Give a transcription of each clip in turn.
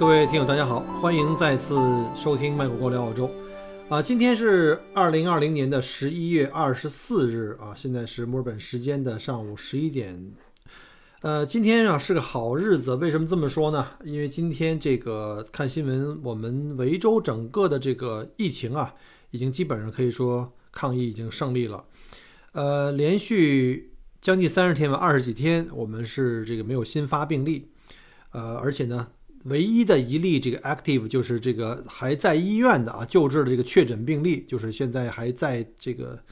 各位听友，大家好，欢迎再次收听麦克郭聊澳洲。啊，今天是二零二零年的十一月二十四日啊，现在是墨尔本时间的上午十一点。呃，今天啊是个好日子，为什么这么说呢？因为今天这个看新闻，我们维州整个的这个疫情啊，已经基本上可以说抗疫已经胜利了。呃，连续将近三十天吧，二十几天，我们是这个没有新发病例。呃，而且呢。唯一的一例这个 active 就是这个还在医院的啊救治的这个确诊病例，就是现在还在这个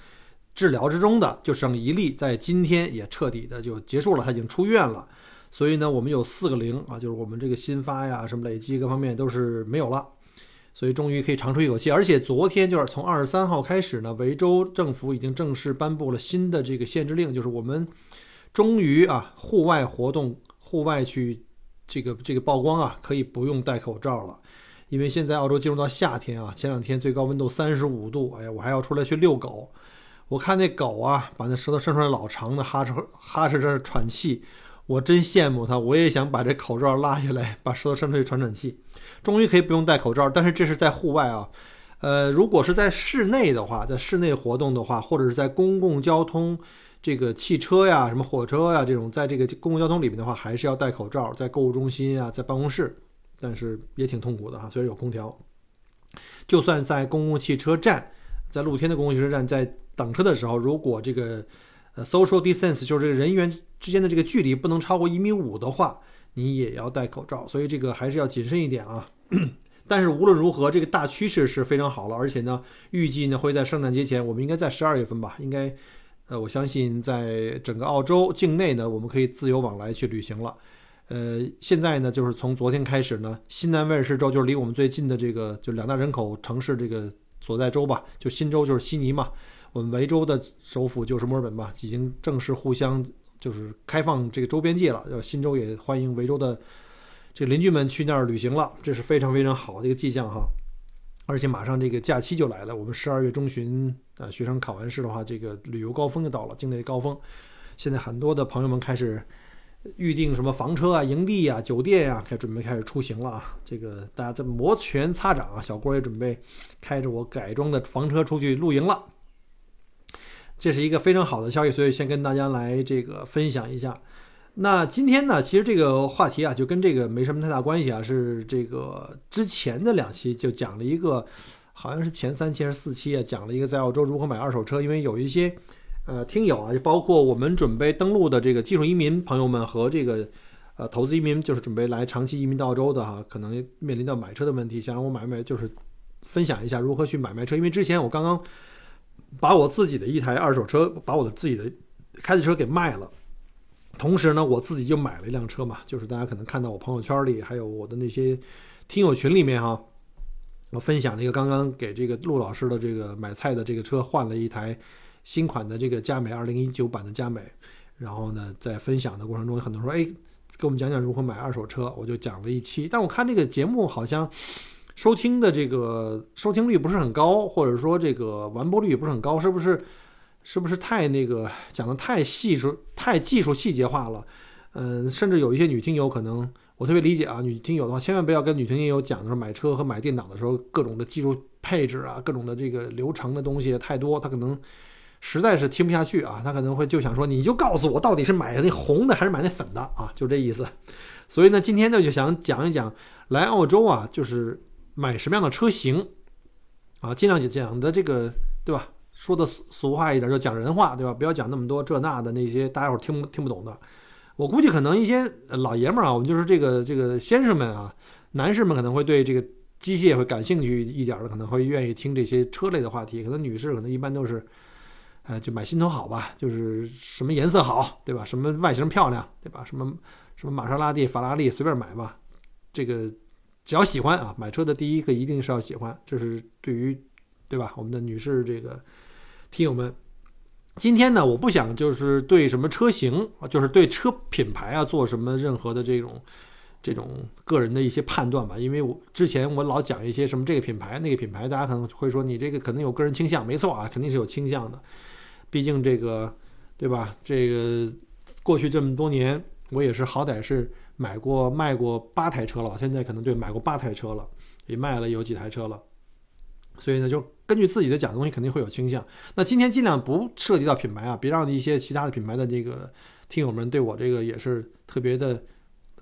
治疗之中的，就剩一例，在今天也彻底的就结束了，他已经出院了。所以呢，我们有四个零啊，就是我们这个新发呀、什么累积各方面都是没有了，所以终于可以长出一口气。而且昨天就是从二十三号开始呢，维州政府已经正式颁布了新的这个限制令，就是我们终于啊户外活动、户外去。这个这个曝光啊，可以不用戴口罩了，因为现在澳洲进入到夏天啊，前两天最高温度三十五度，哎呀，我还要出来去遛狗。我看那狗啊，把那舌头伸出来老长的，哈哧哈哧着喘气，我真羡慕它，我也想把这口罩拉下来，把舌头伸出去喘喘气。终于可以不用戴口罩，但是这是在户外啊，呃，如果是在室内的话，在室内活动的话，或者是在公共交通。这个汽车呀，什么火车呀，这种在这个公共交通里面的话，还是要戴口罩。在购物中心啊，在办公室，但是也挺痛苦的哈。虽然有空调，就算在公共汽车站，在露天的公共汽车站，在等车的时候，如果这个呃 social distance 就是这个人员之间的这个距离不能超过一米五的话，你也要戴口罩。所以这个还是要谨慎一点啊。但是无论如何，这个大趋势是非常好了，而且呢，预计呢会在圣诞节前，我们应该在十二月份吧，应该。呃，我相信在整个澳洲境内呢，我们可以自由往来去旅行了。呃，现在呢，就是从昨天开始呢，新南威尔士州就是离我们最近的这个就两大人口城市这个所在州吧，就新州就是悉尼嘛，我们维州的首府就是墨尔本吧，已经正式互相就是开放这个周边界了。要新州也欢迎维州的这邻居们去那儿旅行了，这是非常非常好的一个迹象哈。而且马上这个假期就来了，我们十二月中旬，呃，学生考完试的话，这个旅游高峰就到了，境内高峰。现在很多的朋友们开始预定什么房车啊、营地啊、酒店呀，开始准备开始出行了啊。这个大家在摩拳擦掌啊，小郭也准备开着我改装的房车出去露营了。这是一个非常好的消息，所以先跟大家来这个分享一下。那今天呢，其实这个话题啊，就跟这个没什么太大关系啊。是这个之前的两期就讲了一个，好像是前三期还是四期啊，讲了一个在澳洲如何买二手车。因为有一些呃听友啊，包括我们准备登陆的这个技术移民朋友们和这个呃投资移民，就是准备来长期移民到澳洲的哈，可能面临到买车的问题，想让我买买，就是分享一下如何去买卖车。因为之前我刚刚把我自己的一台二手车，把我的自己的开的车给卖了。同时呢，我自己就买了一辆车嘛，就是大家可能看到我朋友圈里，还有我的那些听友群里面哈，我分享了一个刚刚给这个陆老师的这个买菜的这个车换了一台新款的这个佳美二零一九版的佳美，然后呢，在分享的过程中，很多人说，哎，给我们讲讲如何买二手车，我就讲了一期，但我看这个节目好像收听的这个收听率不是很高，或者说这个完播率也不是很高，是不是？是不是太那个讲的太细致、太技术细节化了？嗯，甚至有一些女听友可能我特别理解啊，女听友的话千万不要跟女听友讲的时候买车和买电脑的时候各种的技术配置啊，各种的这个流程的东西太多，她可能实在是听不下去啊，她可能会就想说你就告诉我到底是买那红的还是买那粉的啊，就这意思。所以呢，今天呢就想讲一讲来澳洲啊，就是买什么样的车型啊，尽量讲的这个对吧？说的俗俗话一点，就讲人话，对吧？不要讲那么多这那的那些大家伙听不听不懂的。我估计可能一些老爷们儿啊，我们就是这个这个先生们啊，男士们可能会对这个机械会感兴趣一点的，可能会愿意听这些车类的话题。可能女士可能一般都是，呃，就买心头好吧，就是什么颜色好，对吧？什么外形漂亮，对吧？什么什么玛莎拉蒂、法拉利随便买吧。这个只要喜欢啊，买车的第一个一定是要喜欢，这是对于对吧？我们的女士这个听友们，今天呢，我不想就是对什么车型，就是对车品牌啊做什么任何的这种这种个人的一些判断吧，因为我之前我老讲一些什么这个品牌那个品牌，大家可能会说你这个可能有个人倾向，没错啊，肯定是有倾向的，毕竟这个对吧？这个过去这么多年，我也是好歹是。买过卖过八台车了，现在可能对买过八台车了，也卖了有几台车了，所以呢，就根据自己的讲的东西肯定会有倾向。那今天尽量不涉及到品牌啊，别让一些其他的品牌的这个听友们对我这个也是特别的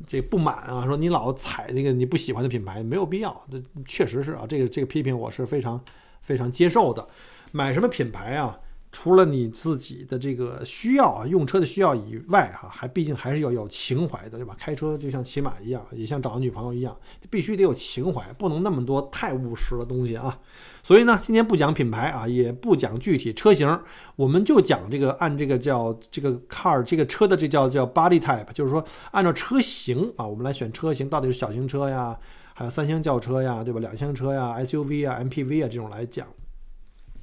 这不满啊，说你老踩那个你不喜欢的品牌，没有必要。这确实是啊，这个这个批评我是非常非常接受的。买什么品牌啊？除了你自己的这个需要啊，用车的需要以外，哈，还毕竟还是要有情怀的，对吧？开车就像骑马一样，也像找个女朋友一样，必须得有情怀，不能那么多太务实的东西啊。所以呢，今天不讲品牌啊，也不讲具体车型，我们就讲这个按这个叫这个 car 这个车的这叫叫 body type，就是说按照车型啊，我们来选车型，到底是小型车呀，还有三厢轿车呀，对吧？两厢车呀，SUV 啊，MPV 啊这种来讲，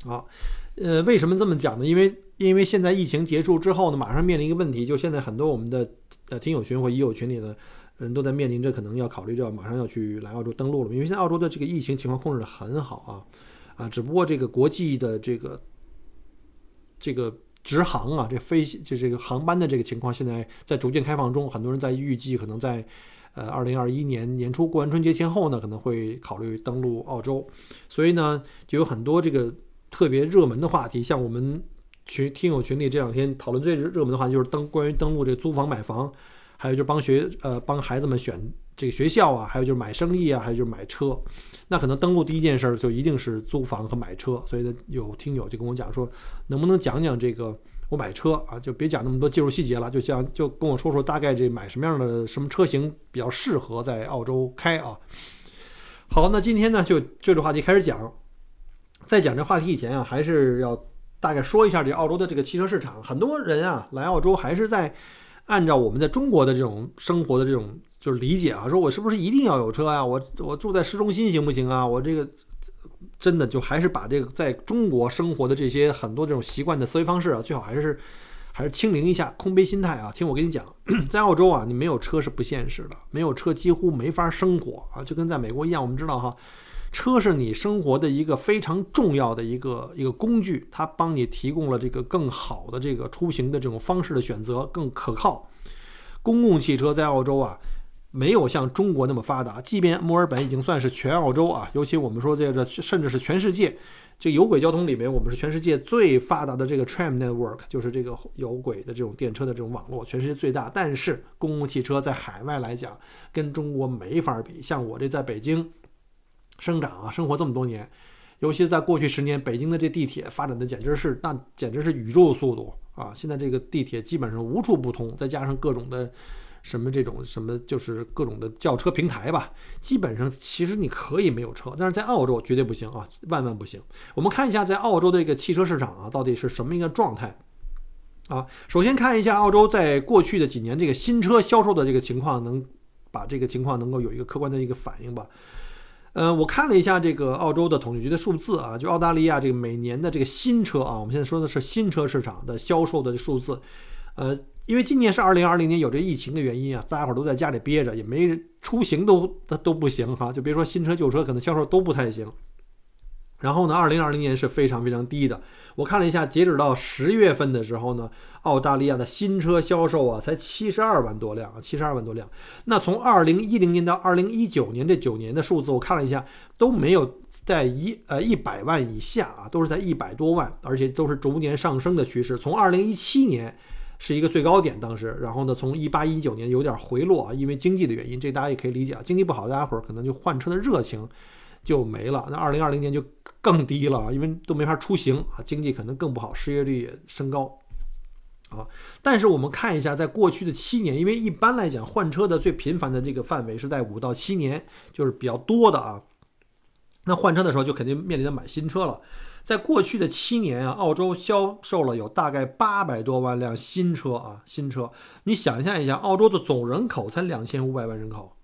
啊。呃，为什么这么讲呢？因为因为现在疫情结束之后呢，马上面临一个问题，就现在很多我们的呃听友群或已友群里的人都在面临着可能要考虑着马上要去来澳洲登陆了，因为现在澳洲的这个疫情情况控制的很好啊啊，只不过这个国际的这个这个直航啊，这飞就这个航班的这个情况现在在逐渐开放中，很多人在预计可能在呃二零二一年年初过完春节前后呢，可能会考虑登陆澳洲，所以呢，就有很多这个。特别热门的话题，像我们群听友群里这两天讨论最热门的话题，就是登关于登录这个租房买房，还有就是帮学呃帮孩子们选这个学校啊，还有就是买生意啊，还有就是买车。那可能登录第一件事儿就一定是租房和买车，所以呢，有听友就跟我讲说，能不能讲讲这个我买车啊，就别讲那么多技术细节了，就像就跟我说说大概这买什么样的什么车型比较适合在澳洲开啊。好，那今天呢就就这话题开始讲。在讲这话题以前啊，还是要大概说一下这澳洲的这个汽车市场。很多人啊来澳洲还是在按照我们在中国的这种生活的这种就是理解啊，说我是不是一定要有车呀？我我住在市中心行不行啊？我这个真的就还是把这个在中国生活的这些很多这种习惯的思维方式啊，最好还是还是清零一下，空杯心态啊。听我跟你讲，在澳洲啊，你没有车是不现实的，没有车几乎没法生活啊，就跟在美国一样。我们知道哈。车是你生活的一个非常重要的一个一个工具，它帮你提供了这个更好的这个出行的这种方式的选择，更可靠。公共汽车在澳洲啊，没有像中国那么发达。即便墨尔本已经算是全澳洲啊，尤其我们说这个甚至是全世界，这有轨交通里面，我们是全世界最发达的这个 tram network，就是这个有轨的这种电车的这种网络，全世界最大。但是公共汽车在海外来讲，跟中国没法比。像我这在北京。生长啊，生活这么多年，尤其在过去十年，北京的这地铁发展的简直是那简直是宇宙速度啊！现在这个地铁基本上无处不通，再加上各种的什么这种什么，就是各种的轿车平台吧，基本上其实你可以没有车，但是在澳洲绝对不行啊，万万不行。我们看一下在澳洲的这个汽车市场啊，到底是什么一个状态啊？首先看一下澳洲在过去的几年这个新车销售的这个情况，能把这个情况能够有一个客观的一个反应吧。呃，我看了一下这个澳洲的统计局的数字啊，就澳大利亚这个每年的这个新车啊，我们现在说的是新车市场的销售的数字。呃，因为今年是二零二零年，有这疫情的原因啊，大家伙都在家里憋着，也没出行都都不行哈，就别说新车旧车，可能销售都不太行。然后呢，二零二零年是非常非常低的。我看了一下，截止到十月份的时候呢，澳大利亚的新车销售啊，才七十二万多辆啊，七十二万多辆。那从二零一零年到二零一九年这九年的数字，我看了一下，都没有在一呃一百万以下啊，都是在一百多万，而且都是逐年上升的趋势。从二零一七年是一个最高点，当时，然后呢，从一八一九年有点回落啊，因为经济的原因，这大家也可以理解啊，经济不好，大家伙儿可能就换车的热情。就没了。那二零二零年就更低了啊，因为都没法出行啊，经济可能更不好，失业率也升高啊。但是我们看一下，在过去的七年，因为一般来讲换车的最频繁的这个范围是在五到七年，就是比较多的啊。那换车的时候就肯定面临着买新车了。在过去的七年啊，澳洲销售了有大概八百多万辆新车啊，新车。你想象一下，澳洲的总人口才两千五百万人口。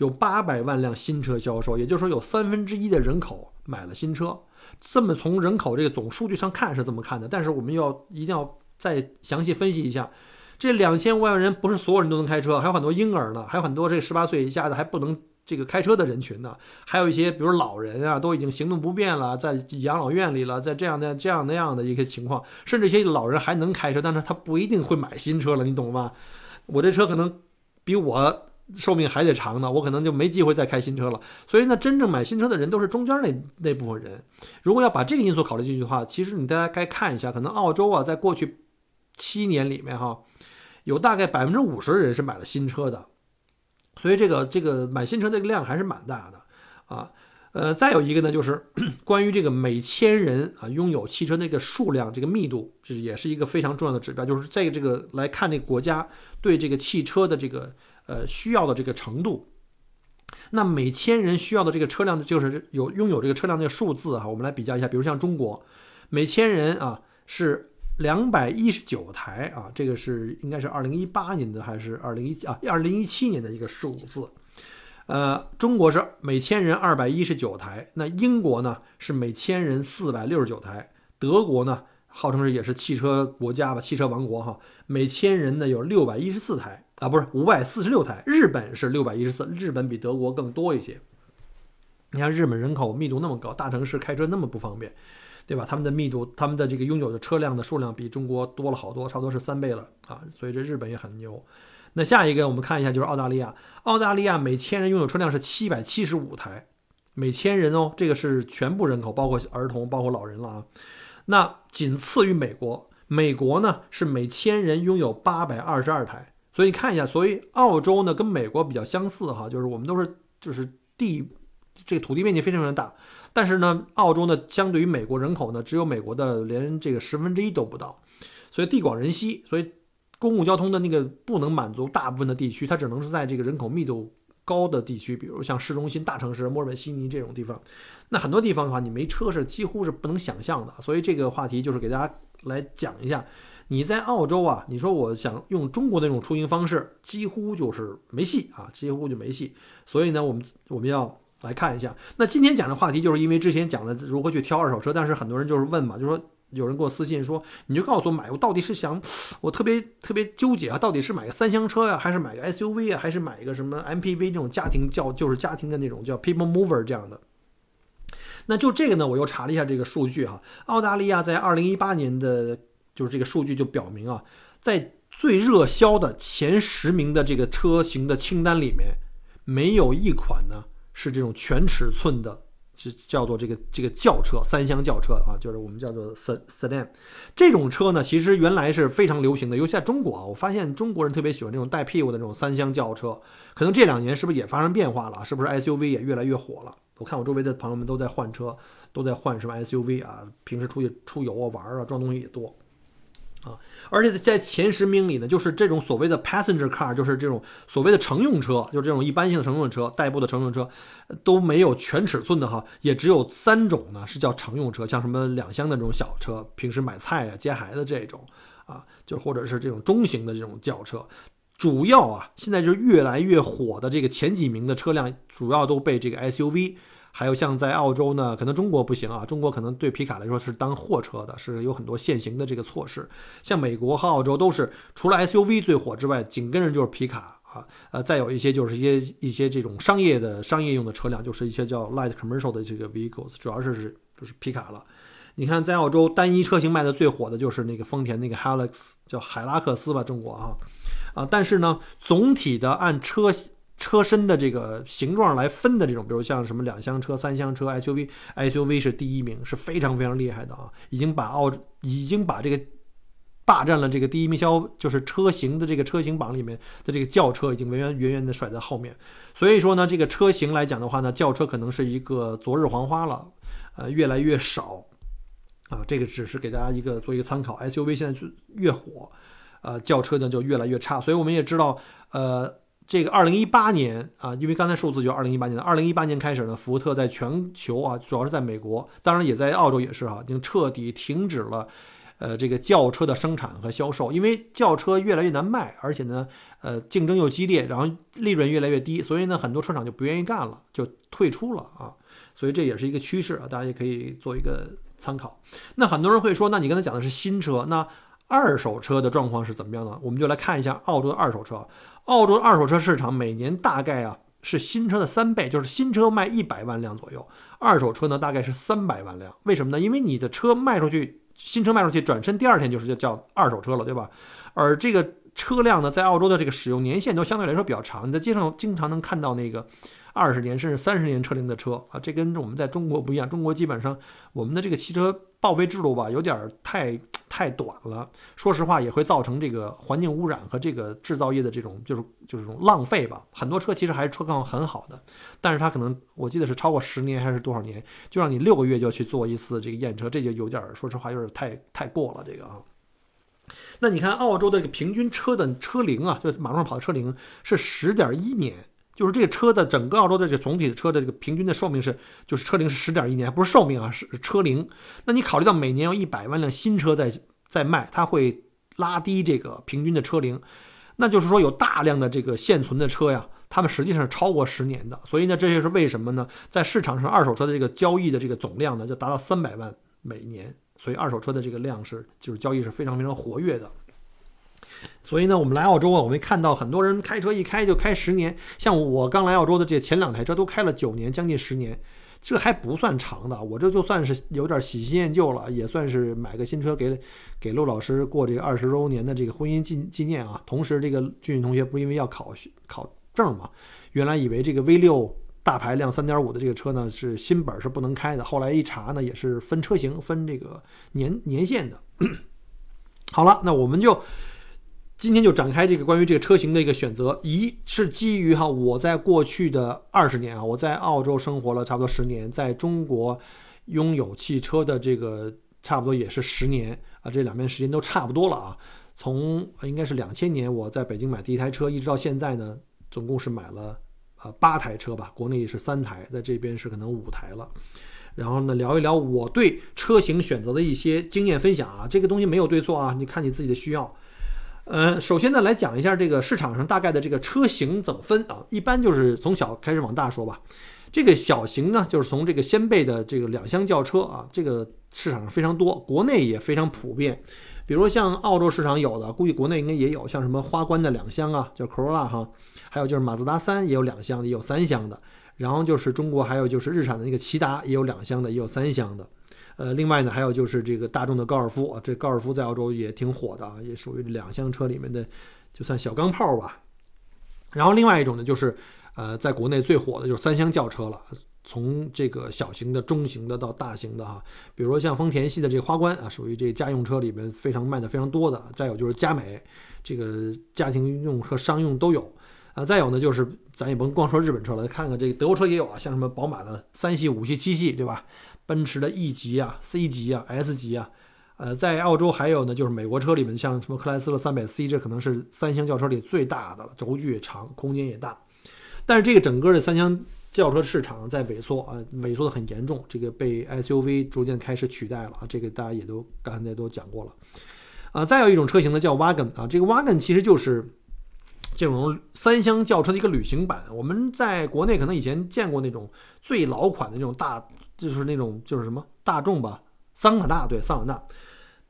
有八百万辆新车销售，也就是说有三分之一的人口买了新车。这么从人口这个总数据上看是这么看的，但是我们要一定要再详细分析一下，这两千五万人不是所有人都能开车，还有很多婴儿呢，还有很多这十八岁以下的还不能这个开车的人群呢，还有一些比如老人啊，都已经行动不便了，在养老院里了，在这样的这样那样的一个情况，甚至一些老人还能开车，但是他不一定会买新车了，你懂吗？我这车可能比我。寿命还得长呢，我可能就没机会再开新车了。所以呢，真正买新车的人都是中间那那部分人。如果要把这个因素考虑进去的话，其实你大家该看一下，可能澳洲啊，在过去七年里面哈，有大概百分之五十的人是买了新车的。所以这个这个买新车这个量还是蛮大的啊。呃，再有一个呢，就是 关于这个每千人啊拥有汽车那个数量这个密度，这也是一个非常重要的指标，就是在这个来看这个国家对这个汽车的这个。呃，需要的这个程度，那每千人需要的这个车辆，就是有拥有这个车辆的数字哈，我们来比较一下，比如像中国，每千人啊是两百一十九台啊，这个是应该是二零一八年的还是二零一啊二零一七年的一个数字，呃，中国是每千人二百一十九台，那英国呢是每千人四百六十九台，德国呢号称是也是汽车国家吧，汽车王国哈，每千人呢有六百一十四台。啊，不是五百四十六台，日本是六百一十四，日本比德国更多一些。你看日本人口密度那么高，大城市开车那么不方便，对吧？他们的密度，他们的这个拥有的车辆的数量比中国多了好多，差不多是三倍了啊！所以这日本也很牛。那下一个我们看一下，就是澳大利亚，澳大利亚每千人拥有车辆是七百七十五台，每千人哦，这个是全部人口，包括儿童，包括老人了啊。那仅次于美国，美国呢是每千人拥有八百二十二台。所以你看一下，所以澳洲呢跟美国比较相似哈，就是我们都是就是地这个土地面积非常非常大，但是呢，澳洲呢相对于美国人口呢只有美国的连这个十分之一都不到，所以地广人稀，所以公共交通的那个不能满足大部分的地区，它只能是在这个人口密度高的地区，比如像市中心大城市墨尔本、悉尼这种地方，那很多地方的话，你没车是几乎是不能想象的。所以这个话题就是给大家来讲一下。你在澳洲啊？你说我想用中国那种出行方式，几乎就是没戏啊，几乎就没戏。所以呢，我们我们要来看一下。那今天讲的话题，就是因为之前讲了如何去挑二手车，但是很多人就是问嘛，就说有人给我私信说，你就告诉我买，我到底是想，我特别特别纠结啊，到底是买个三厢车呀，还是买个 SUV 啊，还是买一个什么 MPV 这种家庭叫就是家庭的那种叫 People Mover 这样的。那就这个呢，我又查了一下这个数据哈，澳大利亚在二零一八年的。就是这个数据就表明啊，在最热销的前十名的这个车型的清单里面，没有一款呢是这种全尺寸的，就叫做这个这个轿车三厢轿车啊，就是我们叫做 sedan 这种车呢，其实原来是非常流行的，尤其在中国啊，我发现中国人特别喜欢这种带屁股的这种三厢轿车，可能这两年是不是也发生变化了？是不是 SUV 也越来越火了？我看我周围的朋友们都在换车，都在换什么 SUV 啊，平时出去出游啊玩啊，装东西也多。而且在前十名里呢，就是这种所谓的 passenger car，就是这种所谓的乘用车，就是这种一般性的乘用车、代步的乘用车，都没有全尺寸的哈，也只有三种呢，是叫乘用车，像什么两厢的这种小车，平时买菜啊、接孩子这种啊，就或者是这种中型的这种轿车，主要啊，现在就是越来越火的这个前几名的车辆，主要都被这个 SUV。还有像在澳洲呢，可能中国不行啊，中国可能对皮卡来说是当货车的，是有很多限行的这个措施。像美国和澳洲都是除了 SUV 最火之外，紧跟着就是皮卡啊，呃，再有一些就是一些一些这种商业的商业用的车辆，就是一些叫 light commercial 的这个 vehicles，主要是是就是皮卡了。你看在澳洲单一车型卖的最火的就是那个丰田那个 Hilux，叫海拉克斯吧，中国啊啊，但是呢，总体的按车。车身的这个形状来分的这种，比如像什么两厢车、三厢车、SUV，SUV 是第一名，是非常非常厉害的啊！已经把澳已经把这个霸占了这个第一名销，就是车型的这个车型榜里面的这个轿车已经远远远远的甩在后面。所以说呢，这个车型来讲的话呢，轿车可能是一个昨日黄花了，呃，越来越少啊。这个只是给大家一个做一个参考，SUV 现在就越火，呃，轿车呢就越来越差。所以我们也知道，呃。这个二零一八年啊，因为刚才数字就二零一八年的，二零一八年开始呢，福特在全球啊，主要是在美国，当然也在澳洲也是啊，已经彻底停止了，呃这个轿车的生产和销售，因为轿车越来越难卖，而且呢，呃竞争又激烈，然后利润越来越低，所以呢，很多车厂就不愿意干了，就退出了啊。所以这也是一个趋势啊，大家也可以做一个参考。那很多人会说，那你刚才讲的是新车，那二手车的状况是怎么样呢？我们就来看一下澳洲的二手车。澳洲的二手车市场每年大概啊是新车的三倍，就是新车卖一百万辆左右，二手车呢大概是三百万辆。为什么呢？因为你的车卖出去，新车卖出去，转身第二天就是叫叫二手车了，对吧？而这个车辆呢，在澳洲的这个使用年限都相对来说比较长，你在街上经常能看到那个。二十年甚至三十年车龄的车啊，这跟我们在中国不一样。中国基本上我们的这个汽车报废制度吧，有点太太短了。说实话，也会造成这个环境污染和这个制造业的这种就是就是这种浪费吧。很多车其实还是车况很好的，但是它可能我记得是超过十年还是多少年，就让你六个月就要去做一次这个验车，这就有点说实话有点太太过了这个啊。那你看澳洲的这个平均车的车龄啊，就马路上跑的车龄是十点一年。就是这个车的整个澳洲的这总体的车的这个平均的寿命是，就是车龄是十点一年，不是寿命啊，是车龄。那你考虑到每年有一百万辆新车在在卖，它会拉低这个平均的车龄。那就是说有大量的这个现存的车呀，它们实际上是超过十年的。所以呢，这就是为什么呢，在市场上二手车的这个交易的这个总量呢，就达到三百万每年。所以二手车的这个量是就是交易是非常非常活跃的。所以呢，我们来澳洲啊，我们看到很多人开车一开就开十年，像我刚来澳洲的这前两台车都开了九年，将近十年，这还不算长的。我这就算是有点喜新厌旧了，也算是买个新车给给陆老师过这个二十周年的这个婚姻纪纪念啊。同时，这个俊俊同学不是因为要考考证嘛，原来以为这个 V 六大排量三点五的这个车呢是新本是不能开的，后来一查呢也是分车型分这个年年限的。好了，那我们就。今天就展开这个关于这个车型的一个选择，一是基于哈我在过去的二十年啊，我在澳洲生活了差不多十年，在中国拥有汽车的这个差不多也是十年啊，这两边时间都差不多了啊。从应该是两千年我在北京买第一台车，一直到现在呢，总共是买了呃八台车吧，国内是三台，在这边是可能五台了。然后呢，聊一聊我对车型选择的一些经验分享啊，这个东西没有对错啊，你看你自己的需要。呃，首先呢，来讲一下这个市场上大概的这个车型怎么分啊？一般就是从小开始往大说吧。这个小型呢，就是从这个掀背的这个两厢轿车啊，这个市场上非常多，国内也非常普遍。比如像澳洲市场有的，估计国内应该也有，像什么花冠的两厢啊，叫 Corolla 哈，还有就是马自达三也有两厢的，也有三厢的。然后就是中国还有就是日产的那个骐达也有两厢的，也有三厢的。呃，另外呢，还有就是这个大众的高尔夫啊，这高尔夫在澳洲也挺火的啊，也属于两厢车里面的，就算小钢炮吧。然后另外一种呢，就是呃，在国内最火的就是三厢轿车了，从这个小型的、中型的到大型的哈，比如说像丰田系的这个花冠啊，属于这家用车里面非常卖的非常多的。再有就是佳美，这个家庭用和商用都有啊。再有呢，就是咱也甭光说日本车了，看看这个德国车也有啊，像什么宝马的三系、五系、七系，对吧？奔驰的 E 级啊、C 级啊、S 级啊，呃，在澳洲还有呢，就是美国车里面，像什么克莱斯勒 300C，这可能是三厢轿车里最大的了，轴距也长，空间也大。但是这个整个的三厢轿车市场在萎缩啊，萎缩的很严重，这个被 SUV 逐渐开始取代了啊，这个大家也都刚才都讲过了啊。再有一种车型呢，叫 Wagon 啊，这个 Wagon 其实就是这种三厢轿车的一个旅行版。我们在国内可能以前见过那种最老款的那种大。就是那种就是什么大众吧，桑塔纳对桑塔纳，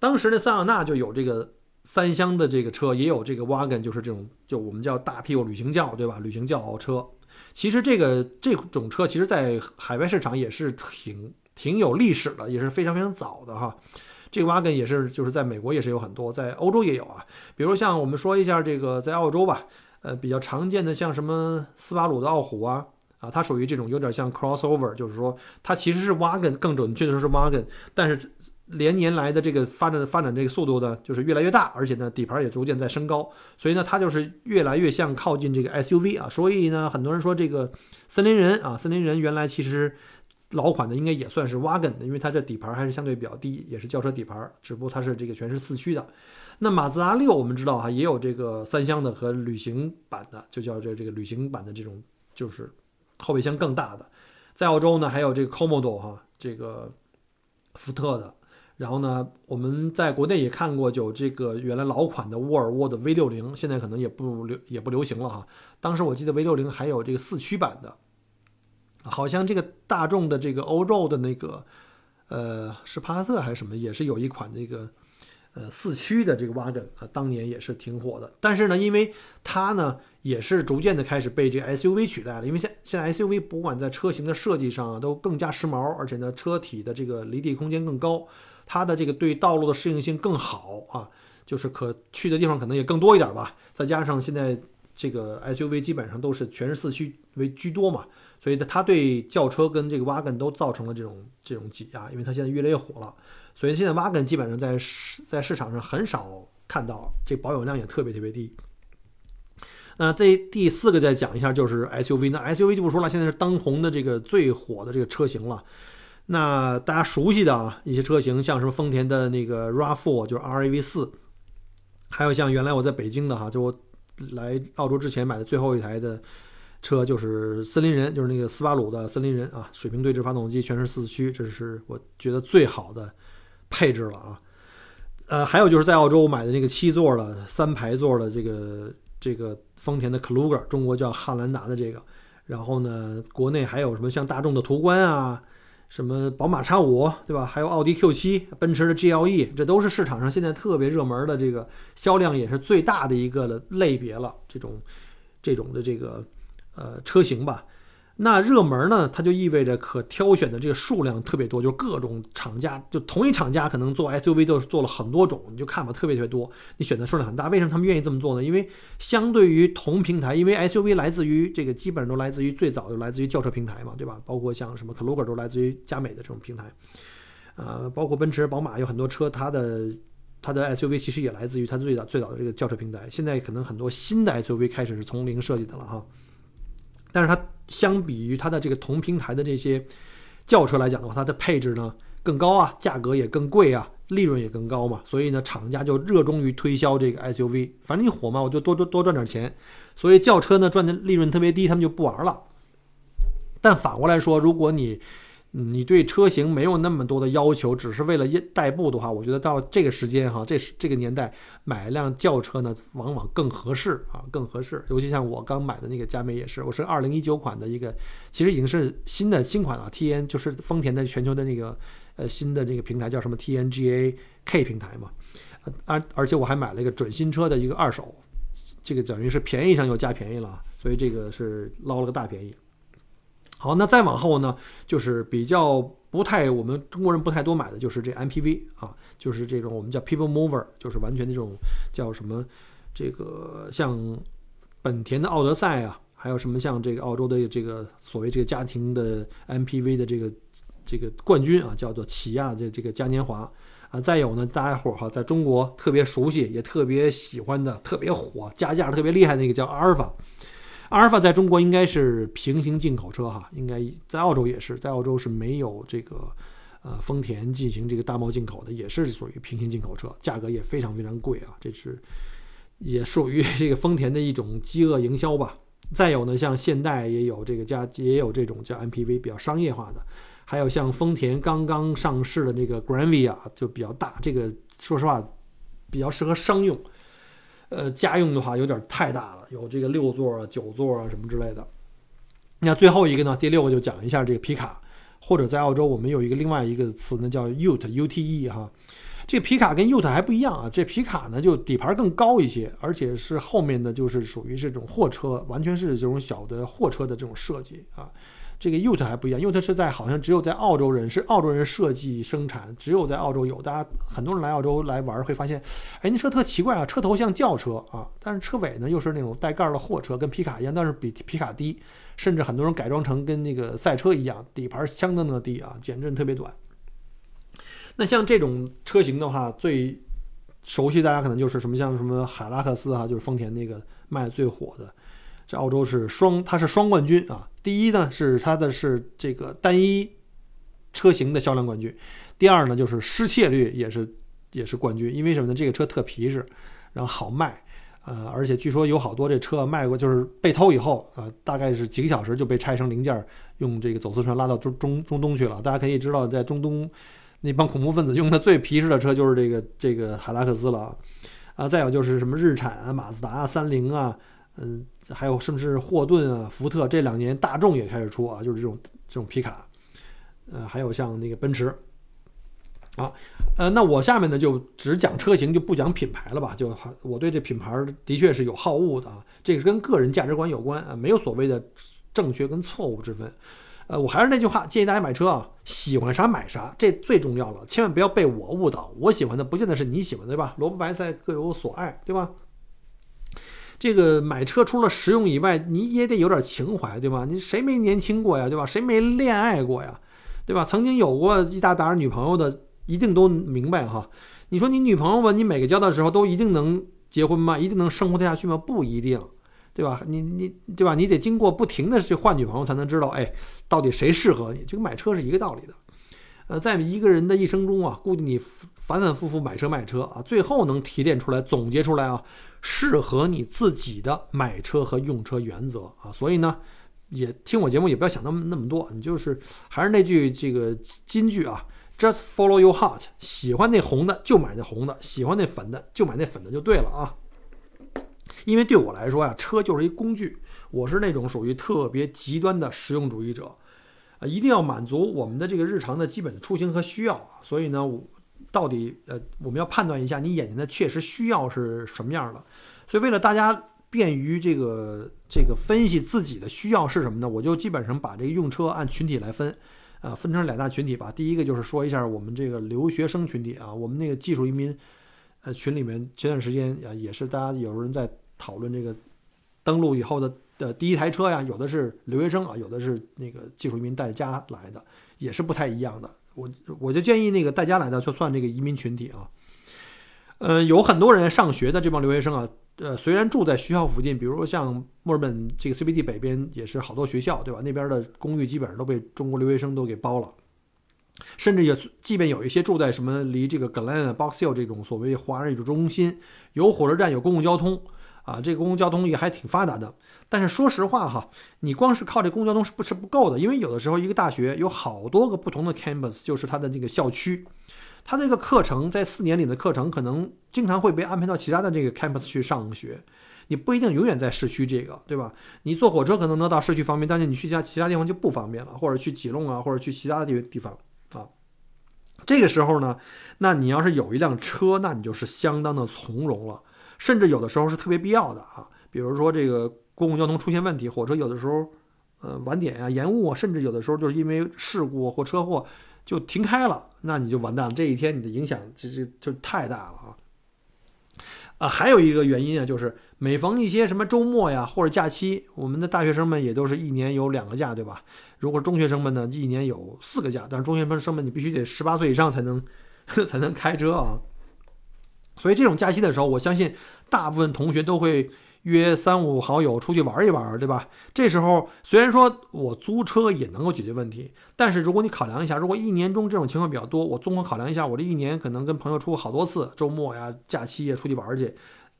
当时的桑塔纳就有这个三厢的这个车，也有这个 wagon，就是这种就我们叫大屁股旅行轿，对吧？旅行轿车，其实这个这种车，其实在海外市场也是挺挺有历史的，也是非常非常早的哈。这个 wagon 也是就是在美国也是有很多，在欧洲也有啊。比如像我们说一下这个在澳洲吧，呃，比较常见的像什么斯巴鲁的傲虎啊。啊，它属于这种有点像 crossover，就是说它其实是 wagon，更准确的说是 wagon，但是连年来的这个发展发展这个速度呢，就是越来越大，而且呢底盘也逐渐在升高，所以呢它就是越来越像靠近这个 SUV 啊，所以呢很多人说这个森林人啊，森林人原来其实老款的应该也算是 wagon 的，因为它这底盘还是相对比较低，也是轿车底盘，只不过它是这个全是四驱的。那马自达六我们知道哈，也有这个三厢的和旅行版的，就叫这这个旅行版的这种就是。后备箱更大的，在澳洲呢，还有这个 Comodo 哈，这个福特的，然后呢，我们在国内也看过有这个原来老款的沃尔沃的 V 六零，现在可能也不流也不流行了哈。当时我记得 V 六零还有这个四驱版的，好像这个大众的这个欧洲的那个，呃，是帕萨特还是什么，也是有一款这个呃四驱的这个 wagon 啊，当年也是挺火的。但是呢，因为它呢也是逐渐的开始被这 SUV 取代了，因为现现在 SUV 不管在车型的设计上啊，都更加时髦，而且呢车体的这个离地空间更高。它的这个对道路的适应性更好啊，就是可去的地方可能也更多一点吧。再加上现在这个 SUV 基本上都是全是四驱为居多嘛，所以它对轿车跟这个 wagon 都造成了这种这种挤压，因为它现在越来越火了。所以现在 wagon 基本上在市在市场上很少看到，这保有量也特别特别低。那这第四个再讲一下就是 SUV，那 SUV 就不说了，现在是当红的这个最火的这个车型了。那大家熟悉的啊一些车型，像什么丰田的那个 RAV4，就是 RAV 四，还有像原来我在北京的哈，就我来澳洲之前买的最后一台的车就是森林人，就是那个斯巴鲁的森林人啊，水平对置发动机，全是四驱，这是我觉得最好的配置了啊。呃，还有就是在澳洲我买的那个七座的三排座的这个这个丰田的 Kluger，中国叫汉兰达的这个，然后呢，国内还有什么像大众的途观啊。什么宝马 X 五，对吧？还有奥迪 Q 七、奔驰的 GLE，这都是市场上现在特别热门的，这个销量也是最大的一个的类别了。这种这种的这个呃车型吧。那热门呢，它就意味着可挑选的这个数量特别多，就各种厂家，就同一厂家可能做 SUV 都做了很多种，你就看吧，特别特别多，你选择数量很大。为什么他们愿意这么做呢？因为相对于同平台，因为 SUV 来自于这个基本上都来自于最早就来自于轿车平台嘛，对吧？包括像什么 k l u g e r 都来自于佳美的这种平台，呃，包括奔驰、宝马有很多车，它的它的 SUV 其实也来自于它最早最早的这个轿车平台。现在可能很多新的 SUV 开始是从零设计的了哈。但是它相比于它的这个同平台的这些轿车来讲的话，它的配置呢更高啊，价格也更贵啊，利润也更高嘛，所以呢，厂家就热衷于推销这个 SUV，反正你火嘛，我就多多多赚点钱。所以轿车呢赚的利润特别低，他们就不玩了。但反过来说，如果你你对车型没有那么多的要求，只是为了代步的话，我觉得到这个时间哈，这是这个年代买一辆轿车呢，往往更合适啊，更合适。尤其像我刚买的那个佳美也是，我是二零一九款的一个，其实已经是新的新款了，T N 就是丰田的全球的那个呃新的这个平台叫什么 T N G A K 平台嘛，而而且我还买了一个准新车的一个二手，这个等于是便宜上又加便宜了，所以这个是捞了个大便宜。好，那再往后呢，就是比较不太我们中国人不太多买的就是这 MPV 啊，就是这种我们叫 People Mover，就是完全这种叫什么，这个像本田的奥德赛啊，还有什么像这个澳洲的这个所谓这个家庭的 MPV 的这个这个冠军啊，叫做起亚的这个嘉年华啊，再有呢，大家伙儿哈，在中国特别熟悉也特别喜欢的、特别火、加价特别厉害那个叫阿尔法。阿尔法在中国应该是平行进口车哈，应该在澳洲也是，在澳洲是没有这个呃丰田进行这个大贸进口的，也是属于平行进口车，价格也非常非常贵啊，这是也属于这个丰田的一种饥饿营销吧。再有呢，像现代也有这个加也有这种叫 MPV 比较商业化的，还有像丰田刚刚上市的那个 Granvia 就比较大，这个说实话比较适合商用。呃，家用的话有点太大了，有这个六座啊、九座啊什么之类的。那最后一个呢，第六个就讲一下这个皮卡，或者在澳洲我们有一个另外一个词呢叫 Ute，U-T-E 哈。这个皮卡跟 Ute 还不一样啊，这皮卡呢就底盘更高一些，而且是后面的就是属于这种货车，完全是这种小的货车的这种设计啊。这个 Ute 还不一样，Ute 是在好像只有在澳洲人是澳洲人设计生产，只有在澳洲有。大家很多人来澳洲来玩会发现，哎，那车特奇怪啊，车头像轿车啊，但是车尾呢又是那种带盖的货车，跟皮卡一样，但是比皮卡低，甚至很多人改装成跟那个赛车一样，底盘相当的低啊，减震特别短。那像这种车型的话，最熟悉大家可能就是什么像什么海拉克斯啊，就是丰田那个卖最火的。这澳洲是双，它是双冠军啊。第一呢是它的是这个单一车型的销量冠军，第二呢就是失窃率也是也是冠军。因为什么呢？这个车特皮实，然后好卖，呃，而且据说有好多这车卖过，就是被偷以后，呃，大概是几个小时就被拆成零件，用这个走私船拉到中中中东去了。大家可以知道，在中东那帮恐怖分子用的最皮实的车就是这个这个海拉克斯了啊，再有就是什么日产啊、马自达啊、三菱啊，嗯，还有甚至霍顿啊、福特，这两年大众也开始出啊，就是这种这种皮卡，呃，还有像那个奔驰，啊，呃，那我下面呢就只讲车型，就不讲品牌了吧？就我对这品牌的确是有好恶的啊，这个是跟个人价值观有关啊，没有所谓的正确跟错误之分。呃，我还是那句话，建议大家买车啊，喜欢啥买啥，这最重要了，千万不要被我误导。我喜欢的不见得是你喜欢的，对吧？萝卜白菜各有所爱，对吧？这个买车除了实用以外，你也得有点情怀，对吧？你谁没年轻过呀，对吧？谁没恋爱过呀，对吧？曾经有过一大打女朋友的，一定都明白哈。你说你女朋友吧，你每个交的时候都一定能结婚吗？一定能生活得下去吗？不一定。对吧？你你对吧？你得经过不停的去换女朋友，才能知道，哎，到底谁适合你？这个买车是一个道理的。呃，在一个人的一生中啊，估计你反反复复买车卖车啊，最后能提炼出来、总结出来啊，适合你自己的买车和用车原则啊。所以呢，也听我节目也不要想那么那么多，你就是还是那句这个金句啊，Just follow your heart，喜欢那红的就买那红的，喜欢那粉的就买那粉的就对了啊。因为对我来说呀，车就是一工具。我是那种属于特别极端的实用主义者，啊，一定要满足我们的这个日常的基本的出行和需要啊。所以呢，到底呃，我们要判断一下你眼前的确实需要是什么样的。所以为了大家便于这个这个分析自己的需要是什么呢？我就基本上把这个用车按群体来分，啊，分成两大群体吧。第一个就是说一下我们这个留学生群体啊，我们那个技术移民呃群里面前段时间啊，也是大家有人在。讨论这个登陆以后的的第一台车呀，有的是留学生啊，有的是那个技术移民带家来的，也是不太一样的。我我就建议那个大家来的就算这个移民群体啊。呃，有很多人上学的这帮留学生啊，呃，虽然住在学校附近，比如说像墨尔本这个 CBD 北边也是好多学校，对吧？那边的公寓基本上都被中国留学生都给包了，甚至也即便有一些住在什么离这个 Glen、Box Hill 这种所谓华人艺术中心，有火车站，有公共交通。啊，这个公共交通也还挺发达的，但是说实话哈，你光是靠这公共交通是不是不够的？因为有的时候一个大学有好多个不同的 campus，就是它的这个校区，它这个课程在四年里的课程可能经常会被安排到其他的这个 campus 去上学，你不一定永远在市区这个，对吧？你坐火车可能能到市区方便，但是你去其他其他地方就不方便了，或者去吉隆啊，或者去其他的地地方啊。这个时候呢，那你要是有一辆车，那你就是相当的从容了。甚至有的时候是特别必要的啊，比如说这个公共交通出现问题，火车有的时候，呃，晚点呀、延误啊，甚至有的时候就是因为事故或车祸就停开了，那你就完蛋了，这一天你的影响这这就太大了啊！啊，还有一个原因啊，就是每逢一些什么周末呀或者假期，我们的大学生们也都是一年有两个假，对吧？如果中学生们呢，一年有四个假，但是中学生们你必须得十八岁以上才能 才能开车啊。所以这种假期的时候，我相信大部分同学都会约三五好友出去玩一玩，对吧？这时候虽然说我租车也能够解决问题，但是如果你考量一下，如果一年中这种情况比较多，我综合考量一下，我这一年可能跟朋友出过好多次，周末呀、假期呀出去玩儿去，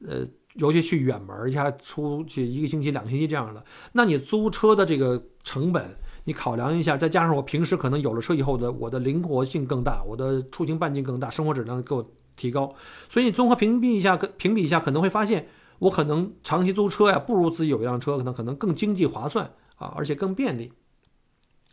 呃，尤其去远门一下出去一个星期、两个星期这样的，那你租车的这个成本，你考量一下，再加上我平时可能有了车以后的我的灵活性更大，我的出行半径更大，生活质量够。提高，所以你综合评比一下，评比一下，可能会发现，我可能长期租车呀，不如自己有一辆车，可能可能更经济划算啊，而且更便利。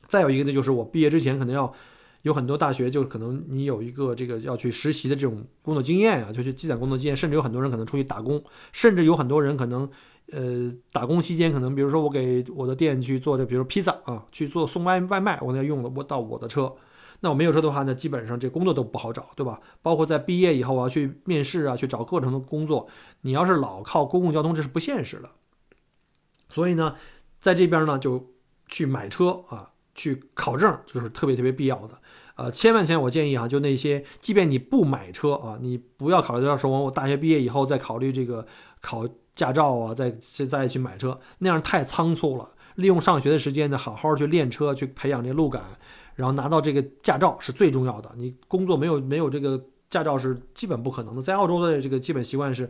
再有一个呢，就是我毕业之前可能要有很多大学，就可能你有一个这个要去实习的这种工作经验啊，就去积攒工作经验，甚至有很多人可能出去打工，甚至有很多人可能呃打工期间可能，比如说我给我的店去做这，比如披萨啊，去做送外外卖，我要用的我到我的车。那我没有车的话呢，基本上这工作都不好找，对吧？包括在毕业以后啊，去面试啊，去找各种的工作，你要是老靠公共交通，这是不现实的。所以呢，在这边呢，就去买车啊，去考证，就是特别特别必要的。呃，千万千万，我建议啊，就那些，即便你不买车啊，你不要考虑到说我大学毕业以后再考虑这个考驾照啊，再再去买车，那样太仓促了。利用上学的时间呢，好好去练车，去培养这路感。然后拿到这个驾照是最重要的。你工作没有没有这个驾照是基本不可能的。在澳洲的这个基本习惯是，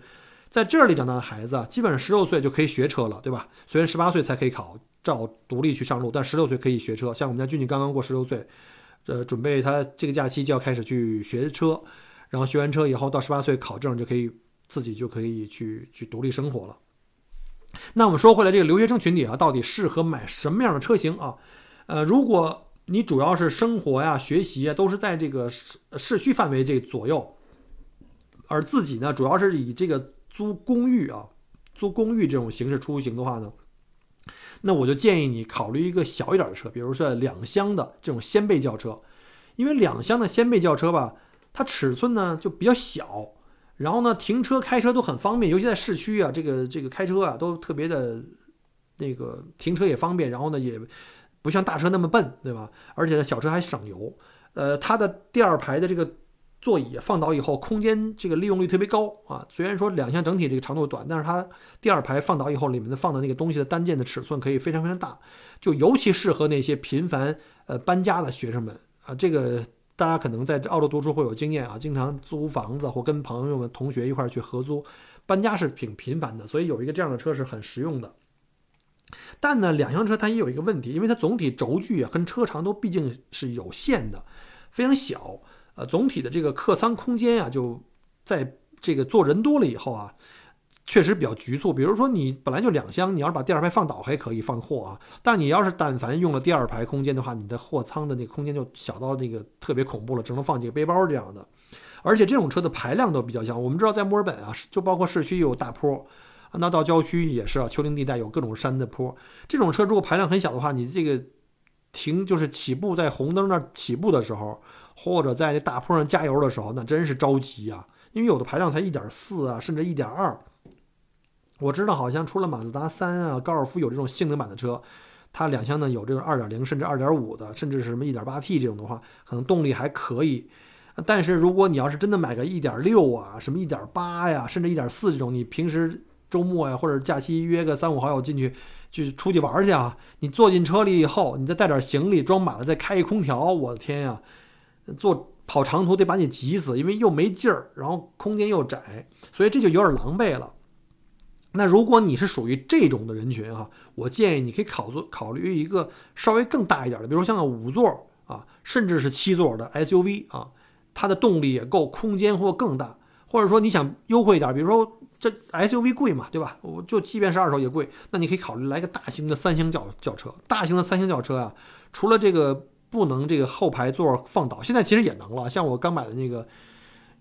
在这里长大的孩子啊，基本上十六岁就可以学车了，对吧？虽然十八岁才可以考照独立去上路，但十六岁可以学车。像我们家俊俊刚刚过十六岁，呃，准备他这个假期就要开始去学车，然后学完车以后到十八岁考证就可以自己就可以去去独立生活了。那我们说回来，这个留学生群体啊，到底适合买什么样的车型啊？呃，如果你主要是生活呀、学习啊，都是在这个市市区范围这左右，而自己呢，主要是以这个租公寓啊、租公寓这种形式出行的话呢？那我就建议你考虑一个小一点的车，比如说两厢的这种掀背轿车，因为两厢的掀背轿车吧，它尺寸呢就比较小，然后呢停车开车都很方便，尤其在市区啊，这个这个开车啊都特别的，那个停车也方便，然后呢也不像大车那么笨，对吧？而且呢小车还省油，呃，它的第二排的这个。座椅放倒以后，空间这个利用率特别高啊。虽然说两厢整体这个长度短，但是它第二排放倒以后，里面的放的那个东西的单件的尺寸可以非常非常大，就尤其适合那些频繁呃搬家的学生们啊。这个大家可能在澳洲读书会有经验啊，经常租房子或跟朋友们、同学一块去合租，搬家是挺频繁的，所以有一个这样的车是很实用的。但呢，两厢车它也有一个问题，因为它总体轴距啊跟车长都毕竟是有限的，非常小。呃，总体的这个客舱空间啊，就在这个坐人多了以后啊，确实比较局促。比如说你本来就两厢，你要是把第二排放倒还可以放货啊，但你要是但凡用了第二排空间的话，你的货舱的那个空间就小到那个特别恐怖了，只能放几个背包这样的。而且这种车的排量都比较小。我们知道在墨尔本啊，就包括市区有大坡，那到郊区也是啊，丘陵地带有各种山的坡。这种车如果排量很小的话，你这个停就是起步在红灯那起步的时候。或者在这大坡上加油的时候，那真是着急啊，因为有的排量才一点四啊，甚至一点二。我知道好像除了马自达三啊、高尔夫有这种性能版的车，它两厢呢有这种二点零甚至二点五的，甚至是什么一点八 T 这种的话，可能动力还可以。但是如果你要是真的买个一点六啊、什么一点八呀，甚至一点四这种，你平时周末呀或者假期约个三五好友进去，去出去玩去啊，你坐进车里以后，你再带点行李装满了，再开一空调，我的天呀！坐跑长途得把你急死，因为又没劲儿，然后空间又窄，所以这就有点狼狈了。那如果你是属于这种的人群哈，我建议你可以考做考虑一个稍微更大一点的，比如说像个五座啊，甚至是七座的 SUV 啊，它的动力也够，空间或更大，或者说你想优惠一点，比如说这 SUV 贵嘛，对吧？我就即便是二手也贵，那你可以考虑来个大型的三厢轿轿车。大型的三厢轿车啊，除了这个。不能这个后排座放倒，现在其实也能了。像我刚买的那个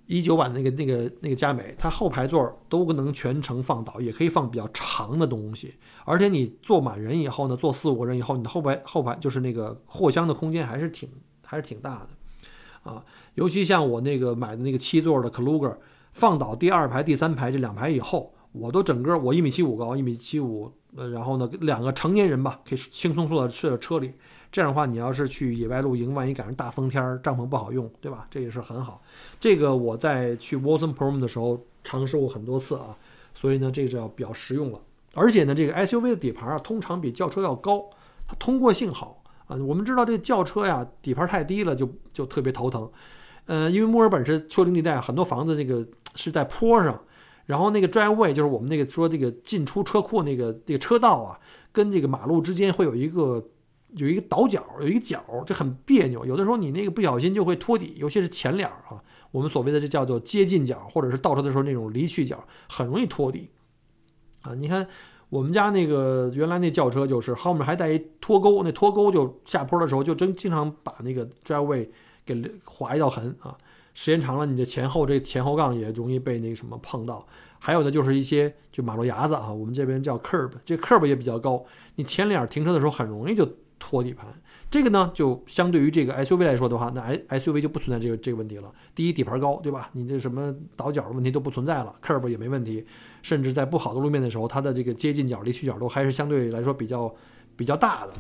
一九版的那个那个那个佳美，它后排座都能全程放倒，也可以放比较长的东西。而且你坐满人以后呢，坐四五个人以后，你的后排后排就是那个货箱的空间还是挺还是挺大的啊。尤其像我那个买的那个七座的 Kluger，放倒第二排、第三排这两排以后，我都整个我一米七五高，一米七五，呃，然后呢两个成年人吧，可以轻松坐在睡在车里。这样的话，你要是去野外露营，万一赶上大风天儿，帐篷不好用，对吧？这也是很好。这个我在去 Watson Prom 的时候尝试过很多次啊，所以呢，这个就要比较实用了。而且呢，这个 SUV 的底盘啊，通常比轿车要高，它通过性好啊。我们知道这轿车呀，底盘太低了就就特别头疼。呃，因为墨尔本是丘陵地带，很多房子这个是在坡上，然后那个 driveway 就是我们那个说这个进出车库那个那个车道啊，跟这个马路之间会有一个。有一个倒角，有一个角，这很别扭。有的时候你那个不小心就会拖底，尤其是前脸啊，我们所谓的这叫做接近角，或者是倒车的时候那种离去角，很容易拖底啊。你看我们家那个原来那轿车就是后面还带一拖钩，那拖钩就下坡的时候就真经常把那个 driveway 给划一道痕啊。时间长了，你的前后这前后杠也容易被那个什么碰到。还有呢，就是一些就马路牙子啊，我们这边叫 curb，这 curb 也比较高，你前脸停车的时候很容易就。拖底盘，这个呢，就相对于这个 SUV 来说的话，那 S SUV 就不存在这个这个问题了。第一，底盘高，对吧？你这什么倒角的问题都不存在了，Curb 也没问题，甚至在不好的路面的时候，它的这个接近角、离去角都还是相对来说比较比较大的。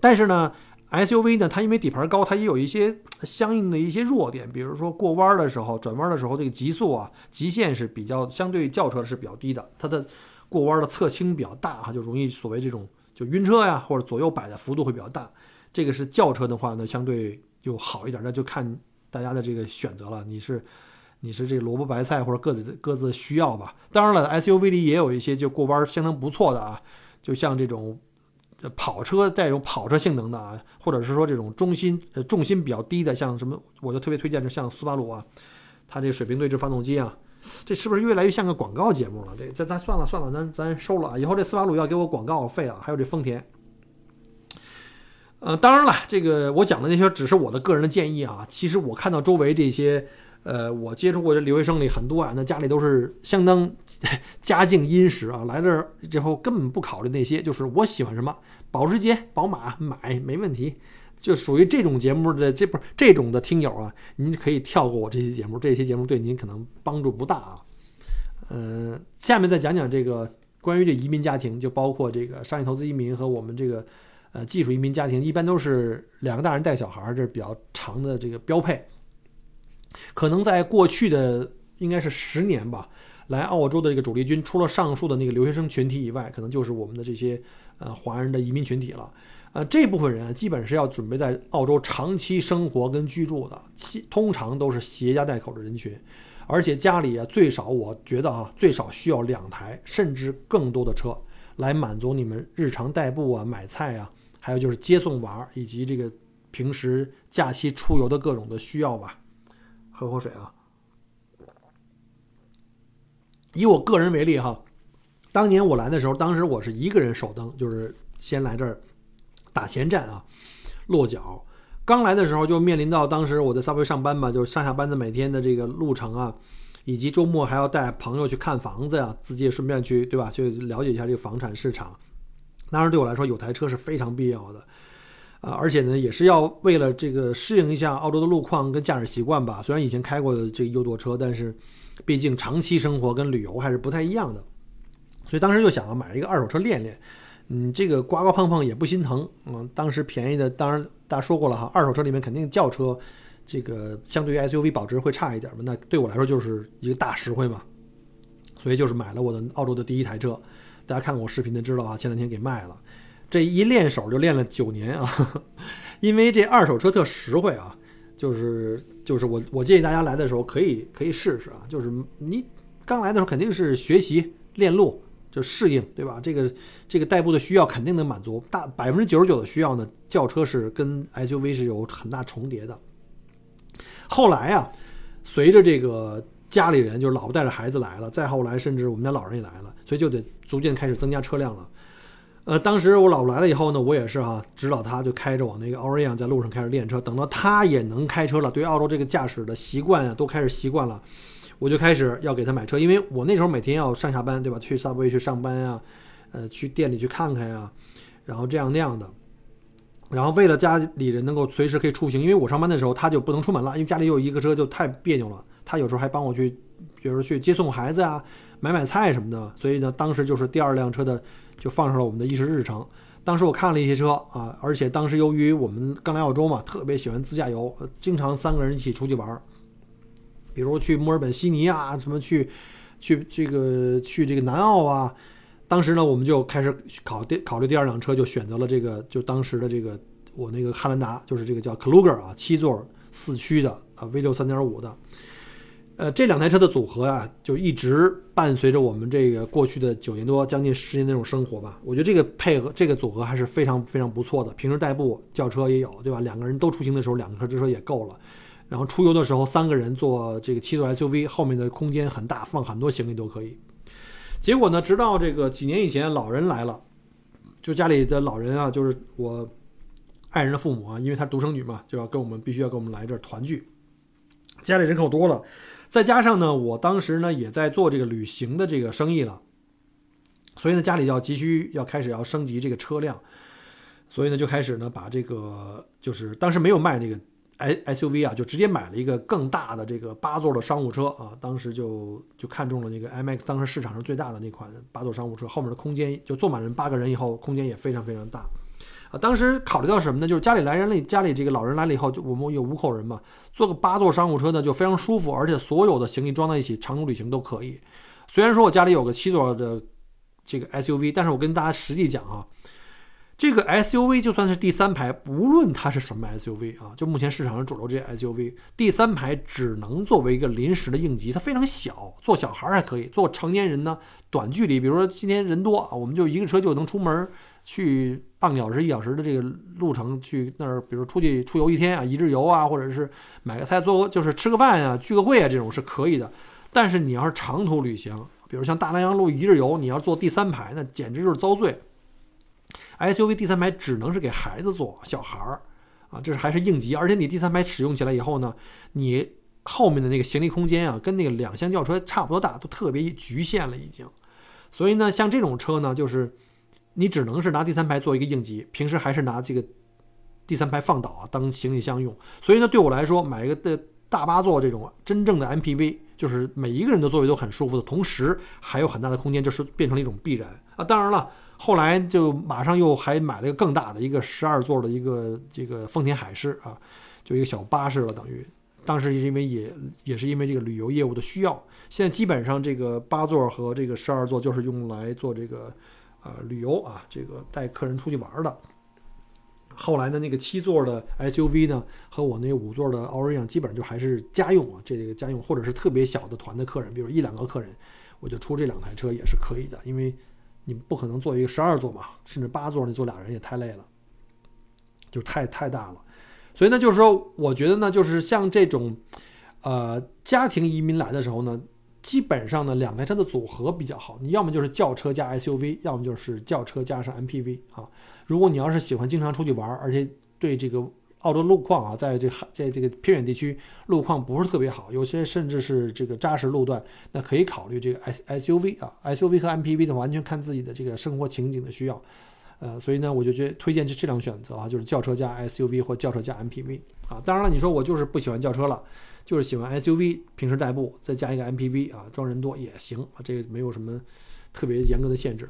但是呢，SUV 呢，它因为底盘高，它也有一些相应的一些弱点，比如说过弯的时候、转弯的时候，这个极速啊、极限是比较相对轿车是比较低的，它的过弯的侧倾比较大哈，就容易所谓这种。就晕车呀，或者左右摆的幅度会比较大，这个是轿车的话呢，相对就好一点，那就看大家的这个选择了。你是你是这萝卜白菜或者各自各自的需要吧。当然了，SUV 里也有一些就过弯相当不错的啊，就像这种跑车带有跑车性能的啊，或者是说这种中心呃重心比较低的，像什么我就特别推荐，这像斯巴鲁啊，它这水平对置发动机啊，这是不是越来越像个广告节目了？这这咱算了算了，咱咱收了啊，以后这斯巴鲁要给我广告费啊，还有这丰田。呃，当然了，这个我讲的那些只是我的个人的建议啊。其实我看到周围这些，呃，我接触过的留学生里很多啊，那家里都是相当家境殷实啊，来这儿之后根本不考虑那些，就是我喜欢什么，保时捷、宝马买没问题，就属于这种节目的这不是这种的听友啊，您可以跳过我这期节目，这期节目对您可能帮助不大啊。呃，下面再讲讲这个关于这移民家庭，就包括这个商业投资移民和我们这个。呃，技术移民家庭一般都是两个大人带小孩，这是比较长的这个标配。可能在过去的应该是十年吧，来澳洲的这个主力军，除了上述的那个留学生群体以外，可能就是我们的这些呃华人的移民群体了。呃，这部分人基本是要准备在澳洲长期生活跟居住的，其通常都是携家带口的人群，而且家里啊最少我觉得啊最少需要两台甚至更多的车，来满足你们日常代步啊、买菜啊。还有就是接送娃儿，以及这个平时假期出游的各种的需要吧。喝口水啊。以我个人为例哈，当年我来的时候，当时我是一个人首登，就是先来这儿打前站啊，落脚。刚来的时候就面临到当时我在 Subway 上班嘛，就是上下班的每天的这个路程啊，以及周末还要带朋友去看房子呀，自己也顺便去对吧，去了解一下这个房产市场。当然，对我来说，有台车是非常必要的，啊，而且呢，也是要为了这个适应一下澳洲的路况跟驾驶习惯吧。虽然以前开过这个右舵车，但是毕竟长期生活跟旅游还是不太一样的，所以当时就想要买一个二手车练练。嗯，这个刮刮碰碰也不心疼。嗯，当时便宜的，当然大家说过了哈，二手车里面肯定轿车这个相对于 SUV 保值会差一点嘛。那对我来说就是一个大实惠嘛，所以就是买了我的澳洲的第一台车。大家看过我视频的知道啊，前两天给卖了，这一练手就练了九年啊，因为这二手车特实惠啊，就是就是我我建议大家来的时候可以可以试试啊，就是你刚来的时候肯定是学习练路就适应对吧？这个这个代步的需要肯定能满足，大百分之九十九的需要呢，轿车是跟 SUV 是有很大重叠的。后来啊，随着这个。家里人就是老婆带着孩子来了，再后来甚至我们家老人也来了，所以就得逐渐开始增加车辆了。呃，当时我老婆来了以后呢，我也是哈指导她，就开着我那个 Aurion 在路上开始练车。等到她也能开车了，对澳洲这个驾驶的习惯啊都开始习惯了，我就开始要给她买车，因为我那时候每天要上下班，对吧？去 Subway 去上班呀，呃，去店里去看看呀，然后这样那样的。然后为了家里人能够随时可以出行，因为我上班的时候他就不能出门了，因为家里有一个车就太别扭了。他有时候还帮我去，比如说去接送孩子啊，买买菜什么的。所以呢，当时就是第二辆车的就放上了我们的议事日程。当时我看了一些车啊，而且当时由于我们刚来澳洲嘛，特别喜欢自驾游，经常三个人一起出去玩儿，比如去墨尔本、悉尼啊，什么去去这个去这个南澳啊。当时呢，我们就开始考第考虑第二辆车，就选择了这个，就当时的这个我那个汉兰达，就是这个叫 Kluger 啊，七座四驱的啊，V 六三点五的。呃，这两台车的组合啊，就一直伴随着我们这个过去的九年多、将近十年那种生活吧。我觉得这个配合、这个组合还是非常非常不错的。平时代步、轿车也有，对吧？两个人都出行的时候，两个车车也够了。然后出游的时候，三个人坐这个七座 SUV，后面的空间很大，放很多行李都可以。结果呢，直到这个几年以前，老人来了，就家里的老人啊，就是我爱人的父母啊，因为她独生女嘛，就要跟我们必须要跟我们来这儿团聚。家里人口多了。再加上呢，我当时呢也在做这个旅行的这个生意了，所以呢家里要急需要开始要升级这个车辆，所以呢就开始呢把这个就是当时没有卖那个 S S U V 啊，就直接买了一个更大的这个八座的商务车啊，当时就就看中了那个 M X，当时市场上最大的那款八座商务车，后面的空间就坐满人八个人以后，空间也非常非常大。啊，当时考虑到什么呢？就是家里来人了，家里这个老人来了以后，就我们有五口人嘛，坐个八座商务车呢就非常舒服，而且所有的行李装在一起，长途旅行都可以。虽然说我家里有个七座的这个 SUV，但是我跟大家实际讲啊，这个 SUV 就算是第三排，无论它是什么 SUV 啊，就目前市场上主流这些 SUV，第三排只能作为一个临时的应急，它非常小，坐小孩还可以，坐成年人呢，短距离，比如说今天人多啊，我们就一个车就能出门。去半个小时、一小时的这个路程去那儿，比如出去出游一天啊，一日游啊，或者是买个菜做就是吃个饭呀、聚个会啊，这种是可以的。但是你要是长途旅行，比如像大南洋路一日游，你要坐第三排，那简直就是遭罪。SUV 第三排只能是给孩子坐，小孩儿啊，这是还是应急。而且你第三排使用起来以后呢，你后面的那个行李空间啊，跟那个两厢轿车差不多大，都特别局限了已经。所以呢，像这种车呢，就是你只能是拿第三排做一个应急，平时还是拿这个第三排放倒啊当行李箱用。所以呢，对我来说，买一个的大八座这种真正的 MPV，就是每一个人的座位都很舒服的同时，还有很大的空间，就是变成了一种必然啊。当然了。后来就马上又还买了一个更大的一个十二座的一个这个丰田海狮啊，就一个小巴士了，等于当时是因为也也是因为这个旅游业务的需要，现在基本上这个八座和这个十二座就是用来做这个啊旅游啊，这个带客人出去玩的。后来呢，那个七座的 SUV 呢和我那五座的奥尔一样，基本上就还是家用啊，这个家用或者是特别小的团的客人，比如一两个客人，我就出这两台车也是可以的，因为。你不可能坐一个十二座嘛，甚至八座，你坐俩人也太累了，就太太大了。所以呢，就是说，我觉得呢，就是像这种，呃，家庭移民来的时候呢，基本上呢，两台车的组合比较好。你要么就是轿车加 SUV，要么就是轿车加上 MPV 啊。如果你要是喜欢经常出去玩，而且对这个。澳洲路况啊，在这海，在这个偏远地区，路况不是特别好，有些甚至是这个扎实路段，那可以考虑这个 S SUV 啊，SUV 和 MPV 的完全看自己的这个生活情景的需要，呃，所以呢，我就觉得推荐这这两选择啊，就是轿车加 SUV 或轿车加 MPV 啊。当然了，你说我就是不喜欢轿车了，就是喜欢 SUV，平时代步，再加一个 MPV 啊，装人多也行啊，这个没有什么特别严格的限制。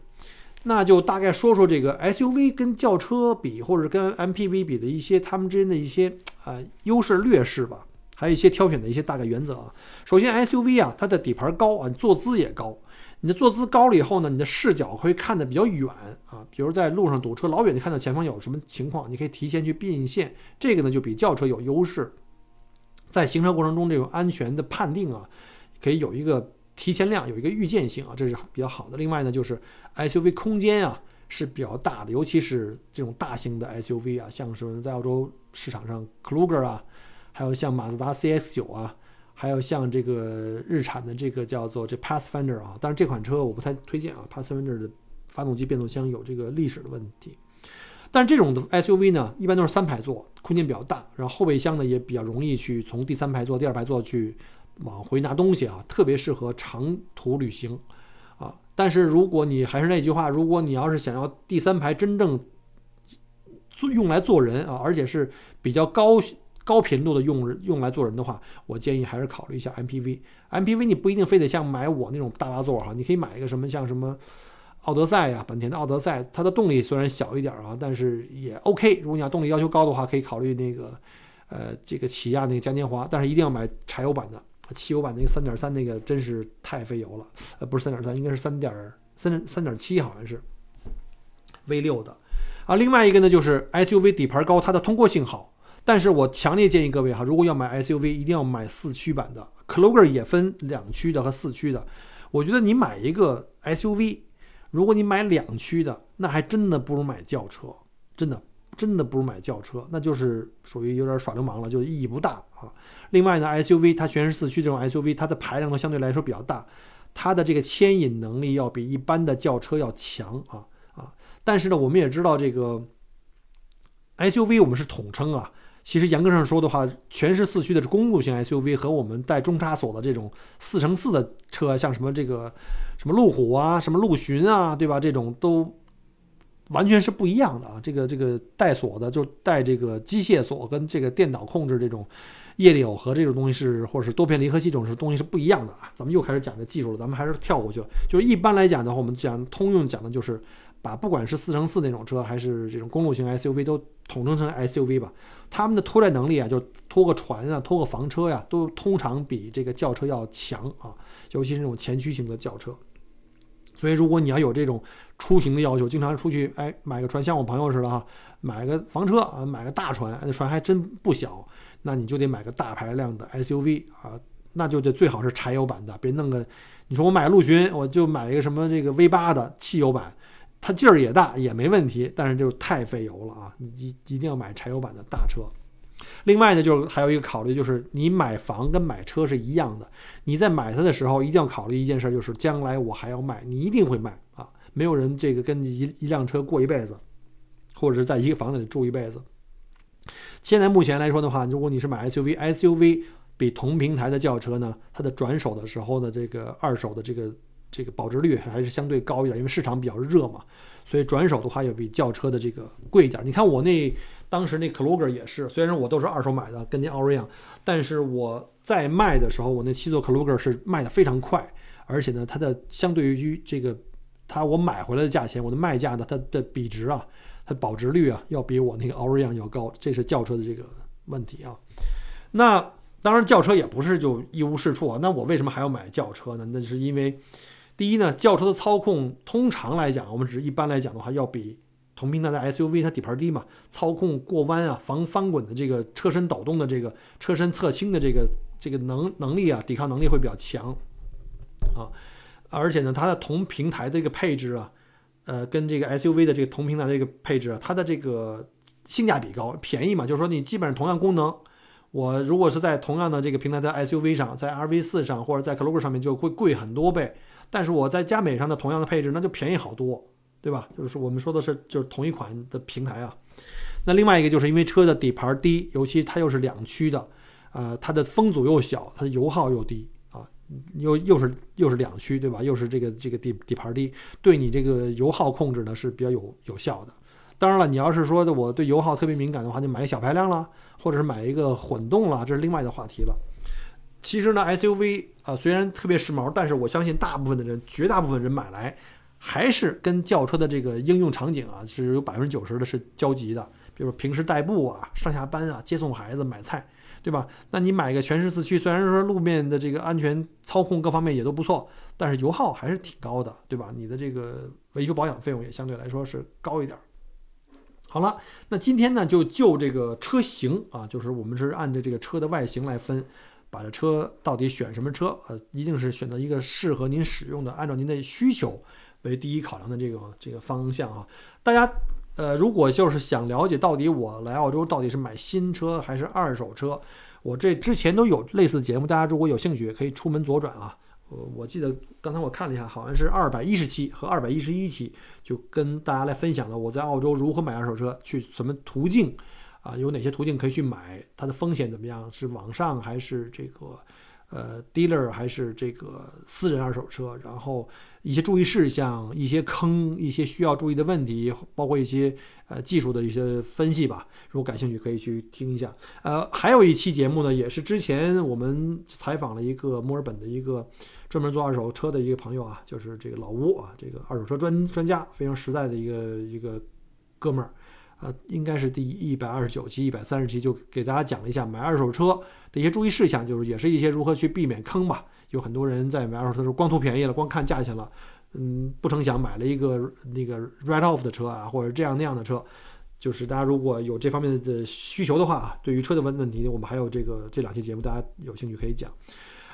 那就大概说说这个 SUV 跟轿车比，或者跟 MPV 比的一些它们之间的一些啊优势劣势吧，还有一些挑选的一些大概原则啊。首先 SUV 啊，它的底盘高啊，坐姿也高。你的坐姿高了以后呢，你的视角会看得比较远啊。比如在路上堵车，老远就看到前方有什么情况，你可以提前去变线，这个呢就比轿车有优势。在行车过程中这种安全的判定啊，可以有一个。提前量有一个预见性啊，这是比较好的。另外呢，就是 SUV 空间啊是比较大的，尤其是这种大型的 SUV 啊，像是在澳洲市场上 Kluger 啊，还有像马自达 CX-9 啊，还有像这个日产的这个叫做这 Pathfinder 啊，但是这款车我不太推荐啊，Pathfinder 的发动机变速箱有这个历史的问题。但是这种的 SUV 呢，一般都是三排座，空间比较大，然后后备箱呢也比较容易去从第三排座、第二排座去。往回拿东西啊，特别适合长途旅行啊。但是如果你还是那句话，如果你要是想要第三排真正做用来坐人啊，而且是比较高高频度的用用来坐人的话，我建议还是考虑一下 MPV。MPV 你不一定非得像买我那种大八座哈，你可以买一个什么像什么奥德赛呀，本田的奥德赛，它的动力虽然小一点啊，但是也 OK。如果你要动力要求高的话，可以考虑那个呃这个起亚那个嘉年华，但是一定要买柴油版的。汽油版那个三点三那个真是太费油了，呃，不是三点三，应该是三点三三点七，好像是 V 六的啊。另外一个呢，就是 SUV 底盘高，它的通过性好。但是我强烈建议各位哈，如果要买 SUV，一定要买四驱版的。k l o g e r 也分两驱的和四驱的。我觉得你买一个 SUV，如果你买两驱的，那还真的不如买轿车，真的。真的不如买轿车，那就是属于有点耍流氓了，就意义不大啊。另外呢，SUV 它全是四驱这种 SUV，它的排量都相对来说比较大，它的这个牵引能力要比一般的轿车要强啊啊。但是呢，我们也知道这个 SUV 我们是统称啊，其实严格上说的话，全是四驱的公路型 SUV 和我们带中差锁的这种四乘四的车，像什么这个什么路虎啊，什么陆巡啊，对吧？这种都。完全是不一样的啊！这个这个带锁的，就带这个机械锁跟这个电脑控制这种液力耦合这种东西是，或者是多片离合器这种是东西是不一样的啊！咱们又开始讲这技术了，咱们还是跳过去。就是一般来讲的话，我们讲通用讲的就是把不管是四乘四那种车，还是这种公路型 SUV 都统称成 SUV 吧。他们的拖载能力啊，就拖个船啊，拖个房车呀，都通常比这个轿车要强啊，尤其是那种前驱型的轿车。所以，如果你要有这种出行的要求，经常出去，哎，买个船，像我朋友似的哈，买个房车啊，买个大船，那船还真不小，那你就得买个大排量的 SUV 啊，那就得最好是柴油版的，别弄个，你说我买陆巡，我就买一个什么这个 V 八的汽油版，它劲儿也大也没问题，但是就是太费油了啊！你一一定要买柴油版的大车。另外呢，就是还有一个考虑，就是你买房跟买车是一样的，你在买它的时候一定要考虑一件事，就是将来我还要卖，你一定会卖啊！没有人这个跟一一辆车过一辈子，或者是在一个房子里住一辈子。现在目前来说的话，如果你是买 SUV，SUV 比同平台的轿车呢，它的转手的时候的这个二手的这个。这个保值率还是相对高一点，因为市场比较热嘛，所以转手的话也比轿车的这个贵一点。你看我那当时那 k l o g e r 也是，虽然我都是二手买的，跟那奥瑞一样，但是我在卖的时候，我那七座 k l o g e r 是卖的非常快，而且呢，它的相对于这个它我买回来的价钱，我的卖价呢，它的比值啊，它保值率啊，要比我那个奥瑞一样要高，这是轿车的这个问题啊。那当然轿车也不是就一无是处啊，那我为什么还要买轿车呢？那是因为。第一呢，轿车的操控通常来讲，我们只是一般来讲的话，要比同平台的 SUV 它底盘低嘛，操控过弯啊、防翻滚的这个车身抖动的这个车身侧倾的这个这个能能力啊，抵抗能力会比较强啊。而且呢，它的同平台的这个配置啊，呃，跟这个 SUV 的这个同平台的这个配置啊，它的这个性价比高，便宜嘛，就是说你基本上同样功能，我如果是在同样的这个平台的 SUV 上，在 RV 四上或者在 c l o g 上面就会贵很多倍。但是我在佳美上的同样的配置，那就便宜好多，对吧？就是我们说的是就是同一款的平台啊。那另外一个就是因为车的底盘低，尤其它又是两驱的，呃，它的风阻又小，它的油耗又低啊，又又是又是两驱，对吧？又是这个这个底底盘低，对你这个油耗控制呢是比较有有效的。当然了，你要是说的我对油耗特别敏感的话，就买小排量了，或者是买一个混动了，这是另外的话题了。其实呢，SUV 啊虽然特别时髦，但是我相信大部分的人，绝大部分人买来还是跟轿车的这个应用场景啊是有百分之九十的是交集的。比如平时代步啊、上下班啊、接送孩子、买菜，对吧？那你买个全时四驱，虽然说路面的这个安全操控各方面也都不错，但是油耗还是挺高的，对吧？你的这个维修保养费用也相对来说是高一点。好了，那今天呢就就这个车型啊，就是我们是按照这个车的外形来分。把这车到底选什么车？呃，一定是选择一个适合您使用的，按照您的需求为第一考量的这个这个方向啊。大家，呃，如果就是想了解到底我来澳洲到底是买新车还是二手车，我这之前都有类似节目，大家如果有兴趣可以出门左转啊。我，我记得刚才我看了一下，好像是二百一十期和二百一十一期，就跟大家来分享了我在澳洲如何买二手车，去什么途径。啊，有哪些途径可以去买？它的风险怎么样？是网上还是这个呃 dealer 还是这个私人二手车？然后一些注意事项、一些坑、一些需要注意的问题，包括一些呃技术的一些分析吧。如果感兴趣，可以去听一下。呃，还有一期节目呢，也是之前我们采访了一个墨尔本的一个专门做二手车的一个朋友啊，就是这个老吴啊，这个二手车专专家，非常实在的一个一个哥们儿。呃，应该是第一百二十九期、一百三十期，就给大家讲了一下买二手车的一些注意事项，就是也是一些如何去避免坑吧。有很多人在买二手车的时候光图便宜了，光看价钱了，嗯，不成想买了一个那个 write off 的车啊，或者这样那样的车。就是大家如果有这方面的需求的话，对于车的问问题，我们还有这个这两期节目，大家有兴趣可以讲。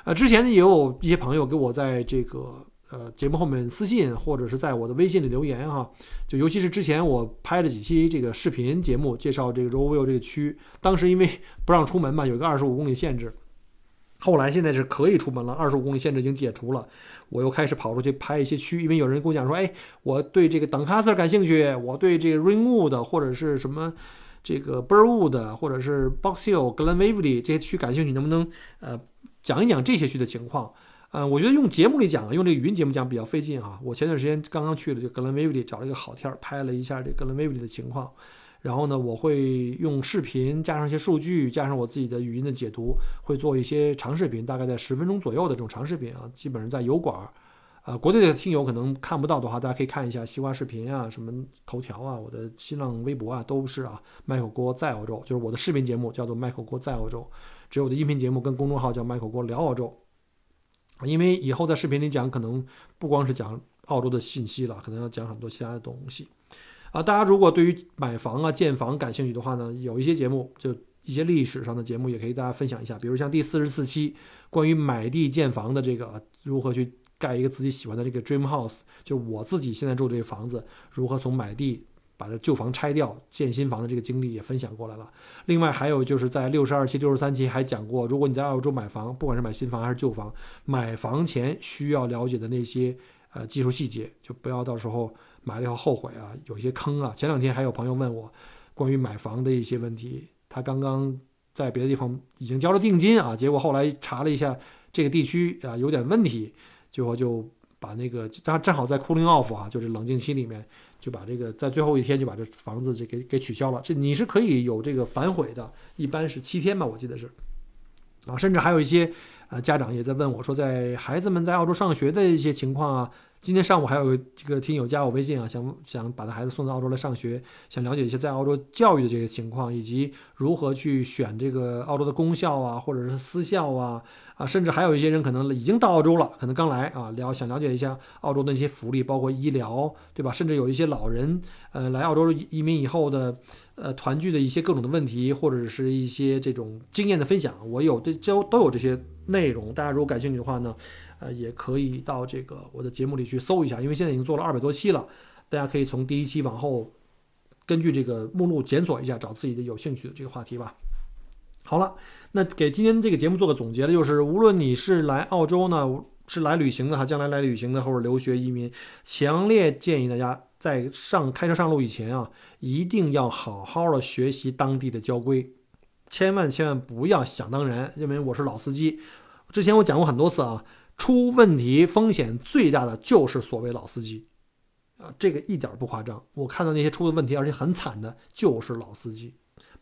呃，之前也有一些朋友给我在这个。呃，节目后面私信或者是在我的微信里留言哈，就尤其是之前我拍了几期这个视频节目，介绍这个 ROVIL 这个区，当时因为不让出门嘛，有一个二十五公里限制，后来现在是可以出门了，二十五公里限制已经解除了，我又开始跑出去拍一些区，因为有人跟我讲说，哎，我对这个 d 卡 n c a s r 感兴趣，我对这个 Ringwood 或者是什么这个 Burwood 或者是 Box Hill、Glenwavy 这些区感兴趣，能不能呃讲一讲这些区的情况？嗯，我觉得用节目里讲，用这个语音节目讲比较费劲哈。我前段时间刚刚去了这格伦威 y 找了一个好天儿，拍了一下这格伦威 y 的情况。然后呢，我会用视频加上一些数据，加上我自己的语音的解读，会做一些长视频，大概在十分钟左右的这种长视频啊。基本上在油管，呃，国内的听友可能看不到的话，大家可以看一下西瓜视频啊，什么头条啊，我的新浪微博啊，都是啊。麦口锅在澳洲，就是我的视频节目叫做麦口锅在澳洲，只有我的音频节目跟公众号叫麦口锅聊澳洲。因为以后在视频里讲，可能不光是讲澳洲的信息了，可能要讲很多其他的东西。啊，大家如果对于买房啊、建房感兴趣的话呢，有一些节目，就一些历史上的节目，也可以大家分享一下。比如像第四十四期关于买地建房的这个如何去盖一个自己喜欢的这个 dream house，就我自己现在住这个房子，如何从买地把这旧房拆掉建新房的这个经历也分享过来了。另外还有就是在六十二期、六十三期还讲过，如果你在澳洲买房，不管是买新房还是旧房，买房前需要了解的那些呃技术细节，就不要到时候买了以后后悔啊，有些坑啊。前两天还有朋友问我关于买房的一些问题，他刚刚在别的地方已经交了定金啊，结果后来查了一下这个地区啊有点问题。最后就把那个正正好在 cooling off 啊，就是冷静期里面，就把这个在最后一天就把这房子这给给取消了。这你是可以有这个反悔的，一般是七天吧，我记得是。啊，甚至还有一些呃家长也在问我说，在孩子们在澳洲上学的一些情况啊。今天上午还有这个听友加我微信啊，想想把他孩子送到澳洲来上学，想了解一些在澳洲教育的这些情况，以及如何去选这个澳洲的公校啊，或者是私校啊。啊，甚至还有一些人可能已经到澳洲了，可能刚来啊，了想了解一下澳洲的一些福利，包括医疗，对吧？甚至有一些老人，呃，来澳洲移民以后的，呃，团聚的一些各种的问题，或者是一些这种经验的分享，我有这都都有这些内容。大家如果感兴趣的话呢，呃，也可以到这个我的节目里去搜一下，因为现在已经做了二百多期了，大家可以从第一期往后，根据这个目录检索一下，找自己的有兴趣的这个话题吧。好了。那给今天这个节目做个总结的就是，无论你是来澳洲呢，是来旅行的哈，将来来旅行的或者留学移民，强烈建议大家在上开车上路以前啊，一定要好好的学习当地的交规，千万千万不要想当然，认为我是老司机。之前我讲过很多次啊，出问题风险最大的就是所谓老司机啊，这个一点不夸张。我看到那些出的问题而且很惨的，就是老司机。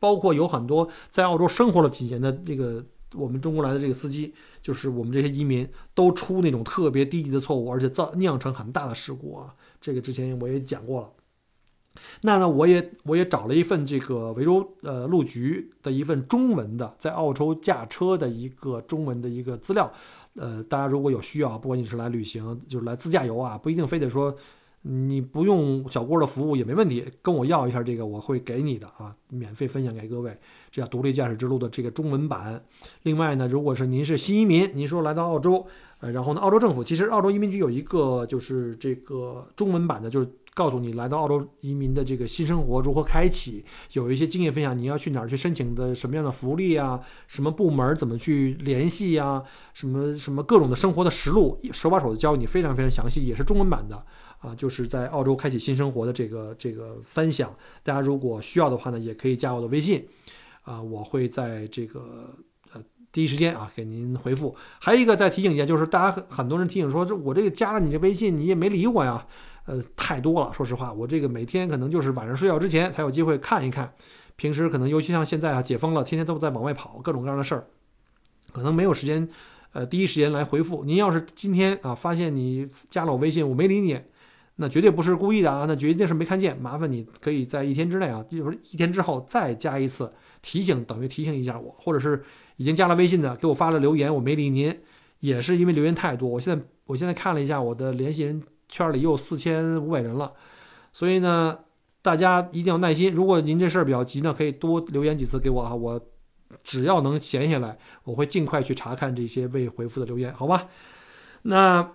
包括有很多在澳洲生活了几年的这个我们中国来的这个司机，就是我们这些移民都出那种特别低级的错误，而且造酿成很大的事故啊。这个之前我也讲过了。那呢，我也我也找了一份这个维州呃路局的一份中文的在澳洲驾车的一个中文的一个资料。呃，大家如果有需要，不管你是来旅行，就是来自驾游啊，不一定非得说。你不用小郭的服务也没问题，跟我要一下这个，我会给你的啊，免费分享给各位。这叫《独立驾驶之路》的这个中文版。另外呢，如果是您是新移民，您说来到澳洲，呃，然后呢，澳洲政府其实澳洲移民局有一个就是这个中文版的，就是告诉你来到澳洲移民的这个新生活如何开启，有一些经验分享，你要去哪儿去申请的什么样的福利啊，什么部门怎么去联系呀，什么什么各种的生活的实录，手把手的教你，非常非常详细，也是中文版的。啊，就是在澳洲开启新生活的这个这个分享，大家如果需要的话呢，也可以加我的微信，啊，我会在这个呃第一时间啊给您回复。还有一个再提醒一下，就是大家很很多人提醒说，这我这个加了你这微信，你也没理我呀，呃，太多了。说实话，我这个每天可能就是晚上睡觉之前才有机会看一看，平时可能尤其像现在啊解封了，天天都在往外跑，各种各样的事儿，可能没有时间，呃，第一时间来回复。您要是今天啊发现你加了我微信，我没理你。那绝对不是故意的啊！那绝对是没看见。麻烦你可以在一天之内啊，就是一天之后再加一次提醒，等于提醒一下我，或者是已经加了微信的给我发了留言，我没理您，也是因为留言太多。我现在我现在看了一下我的联系人圈里又有四千五百人了，所以呢，大家一定要耐心。如果您这事儿比较急呢，可以多留言几次给我啊，我只要能闲下来，我会尽快去查看这些未回复的留言，好吧？那。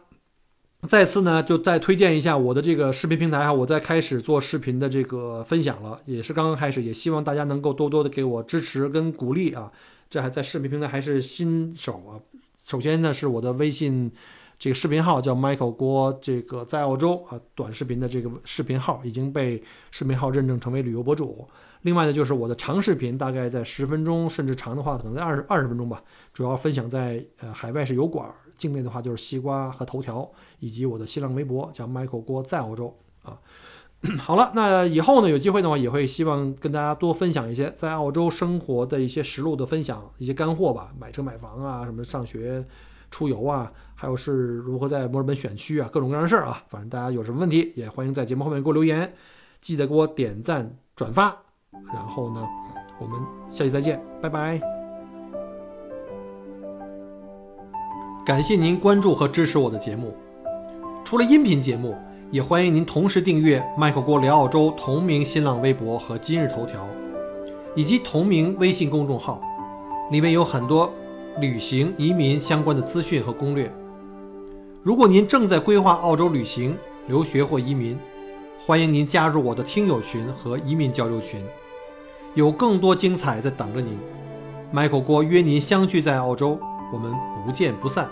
再次呢，就再推荐一下我的这个视频平台哈，我在开始做视频的这个分享了，也是刚刚开始，也希望大家能够多多的给我支持跟鼓励啊。这还在视频平台还是新手啊。首先呢，是我的微信这个视频号叫 Michael 郭，这个在澳洲啊短视频的这个视频号已经被视频号认证成为旅游博主。另外呢，就是我的长视频，大概在十分钟，甚至长的话可能在二十二十分钟吧，主要分享在呃海外是油管。境内的话就是西瓜和头条，以及我的新浪微博叫 Michael 郭在澳洲啊。好了，那以后呢有机会的话也会希望跟大家多分享一些在澳洲生活的一些实录的分享，一些干货吧，买车买房啊，什么上学、出游啊，还有是如何在墨尔本选区啊，各种各样的事儿啊。反正大家有什么问题也欢迎在节目后面给我留言，记得给我点赞转发。然后呢，我们下期再见，拜拜。感谢您关注和支持我的节目。除了音频节目，也欢迎您同时订阅“麦克郭聊澳洲”同名新浪微博和今日头条，以及同名微信公众号，里面有很多旅行、移民相关的资讯和攻略。如果您正在规划澳洲旅行、留学或移民，欢迎您加入我的听友群和移民交流群，有更多精彩在等着您。Michael 郭约您相聚在澳洲，我们不见不散。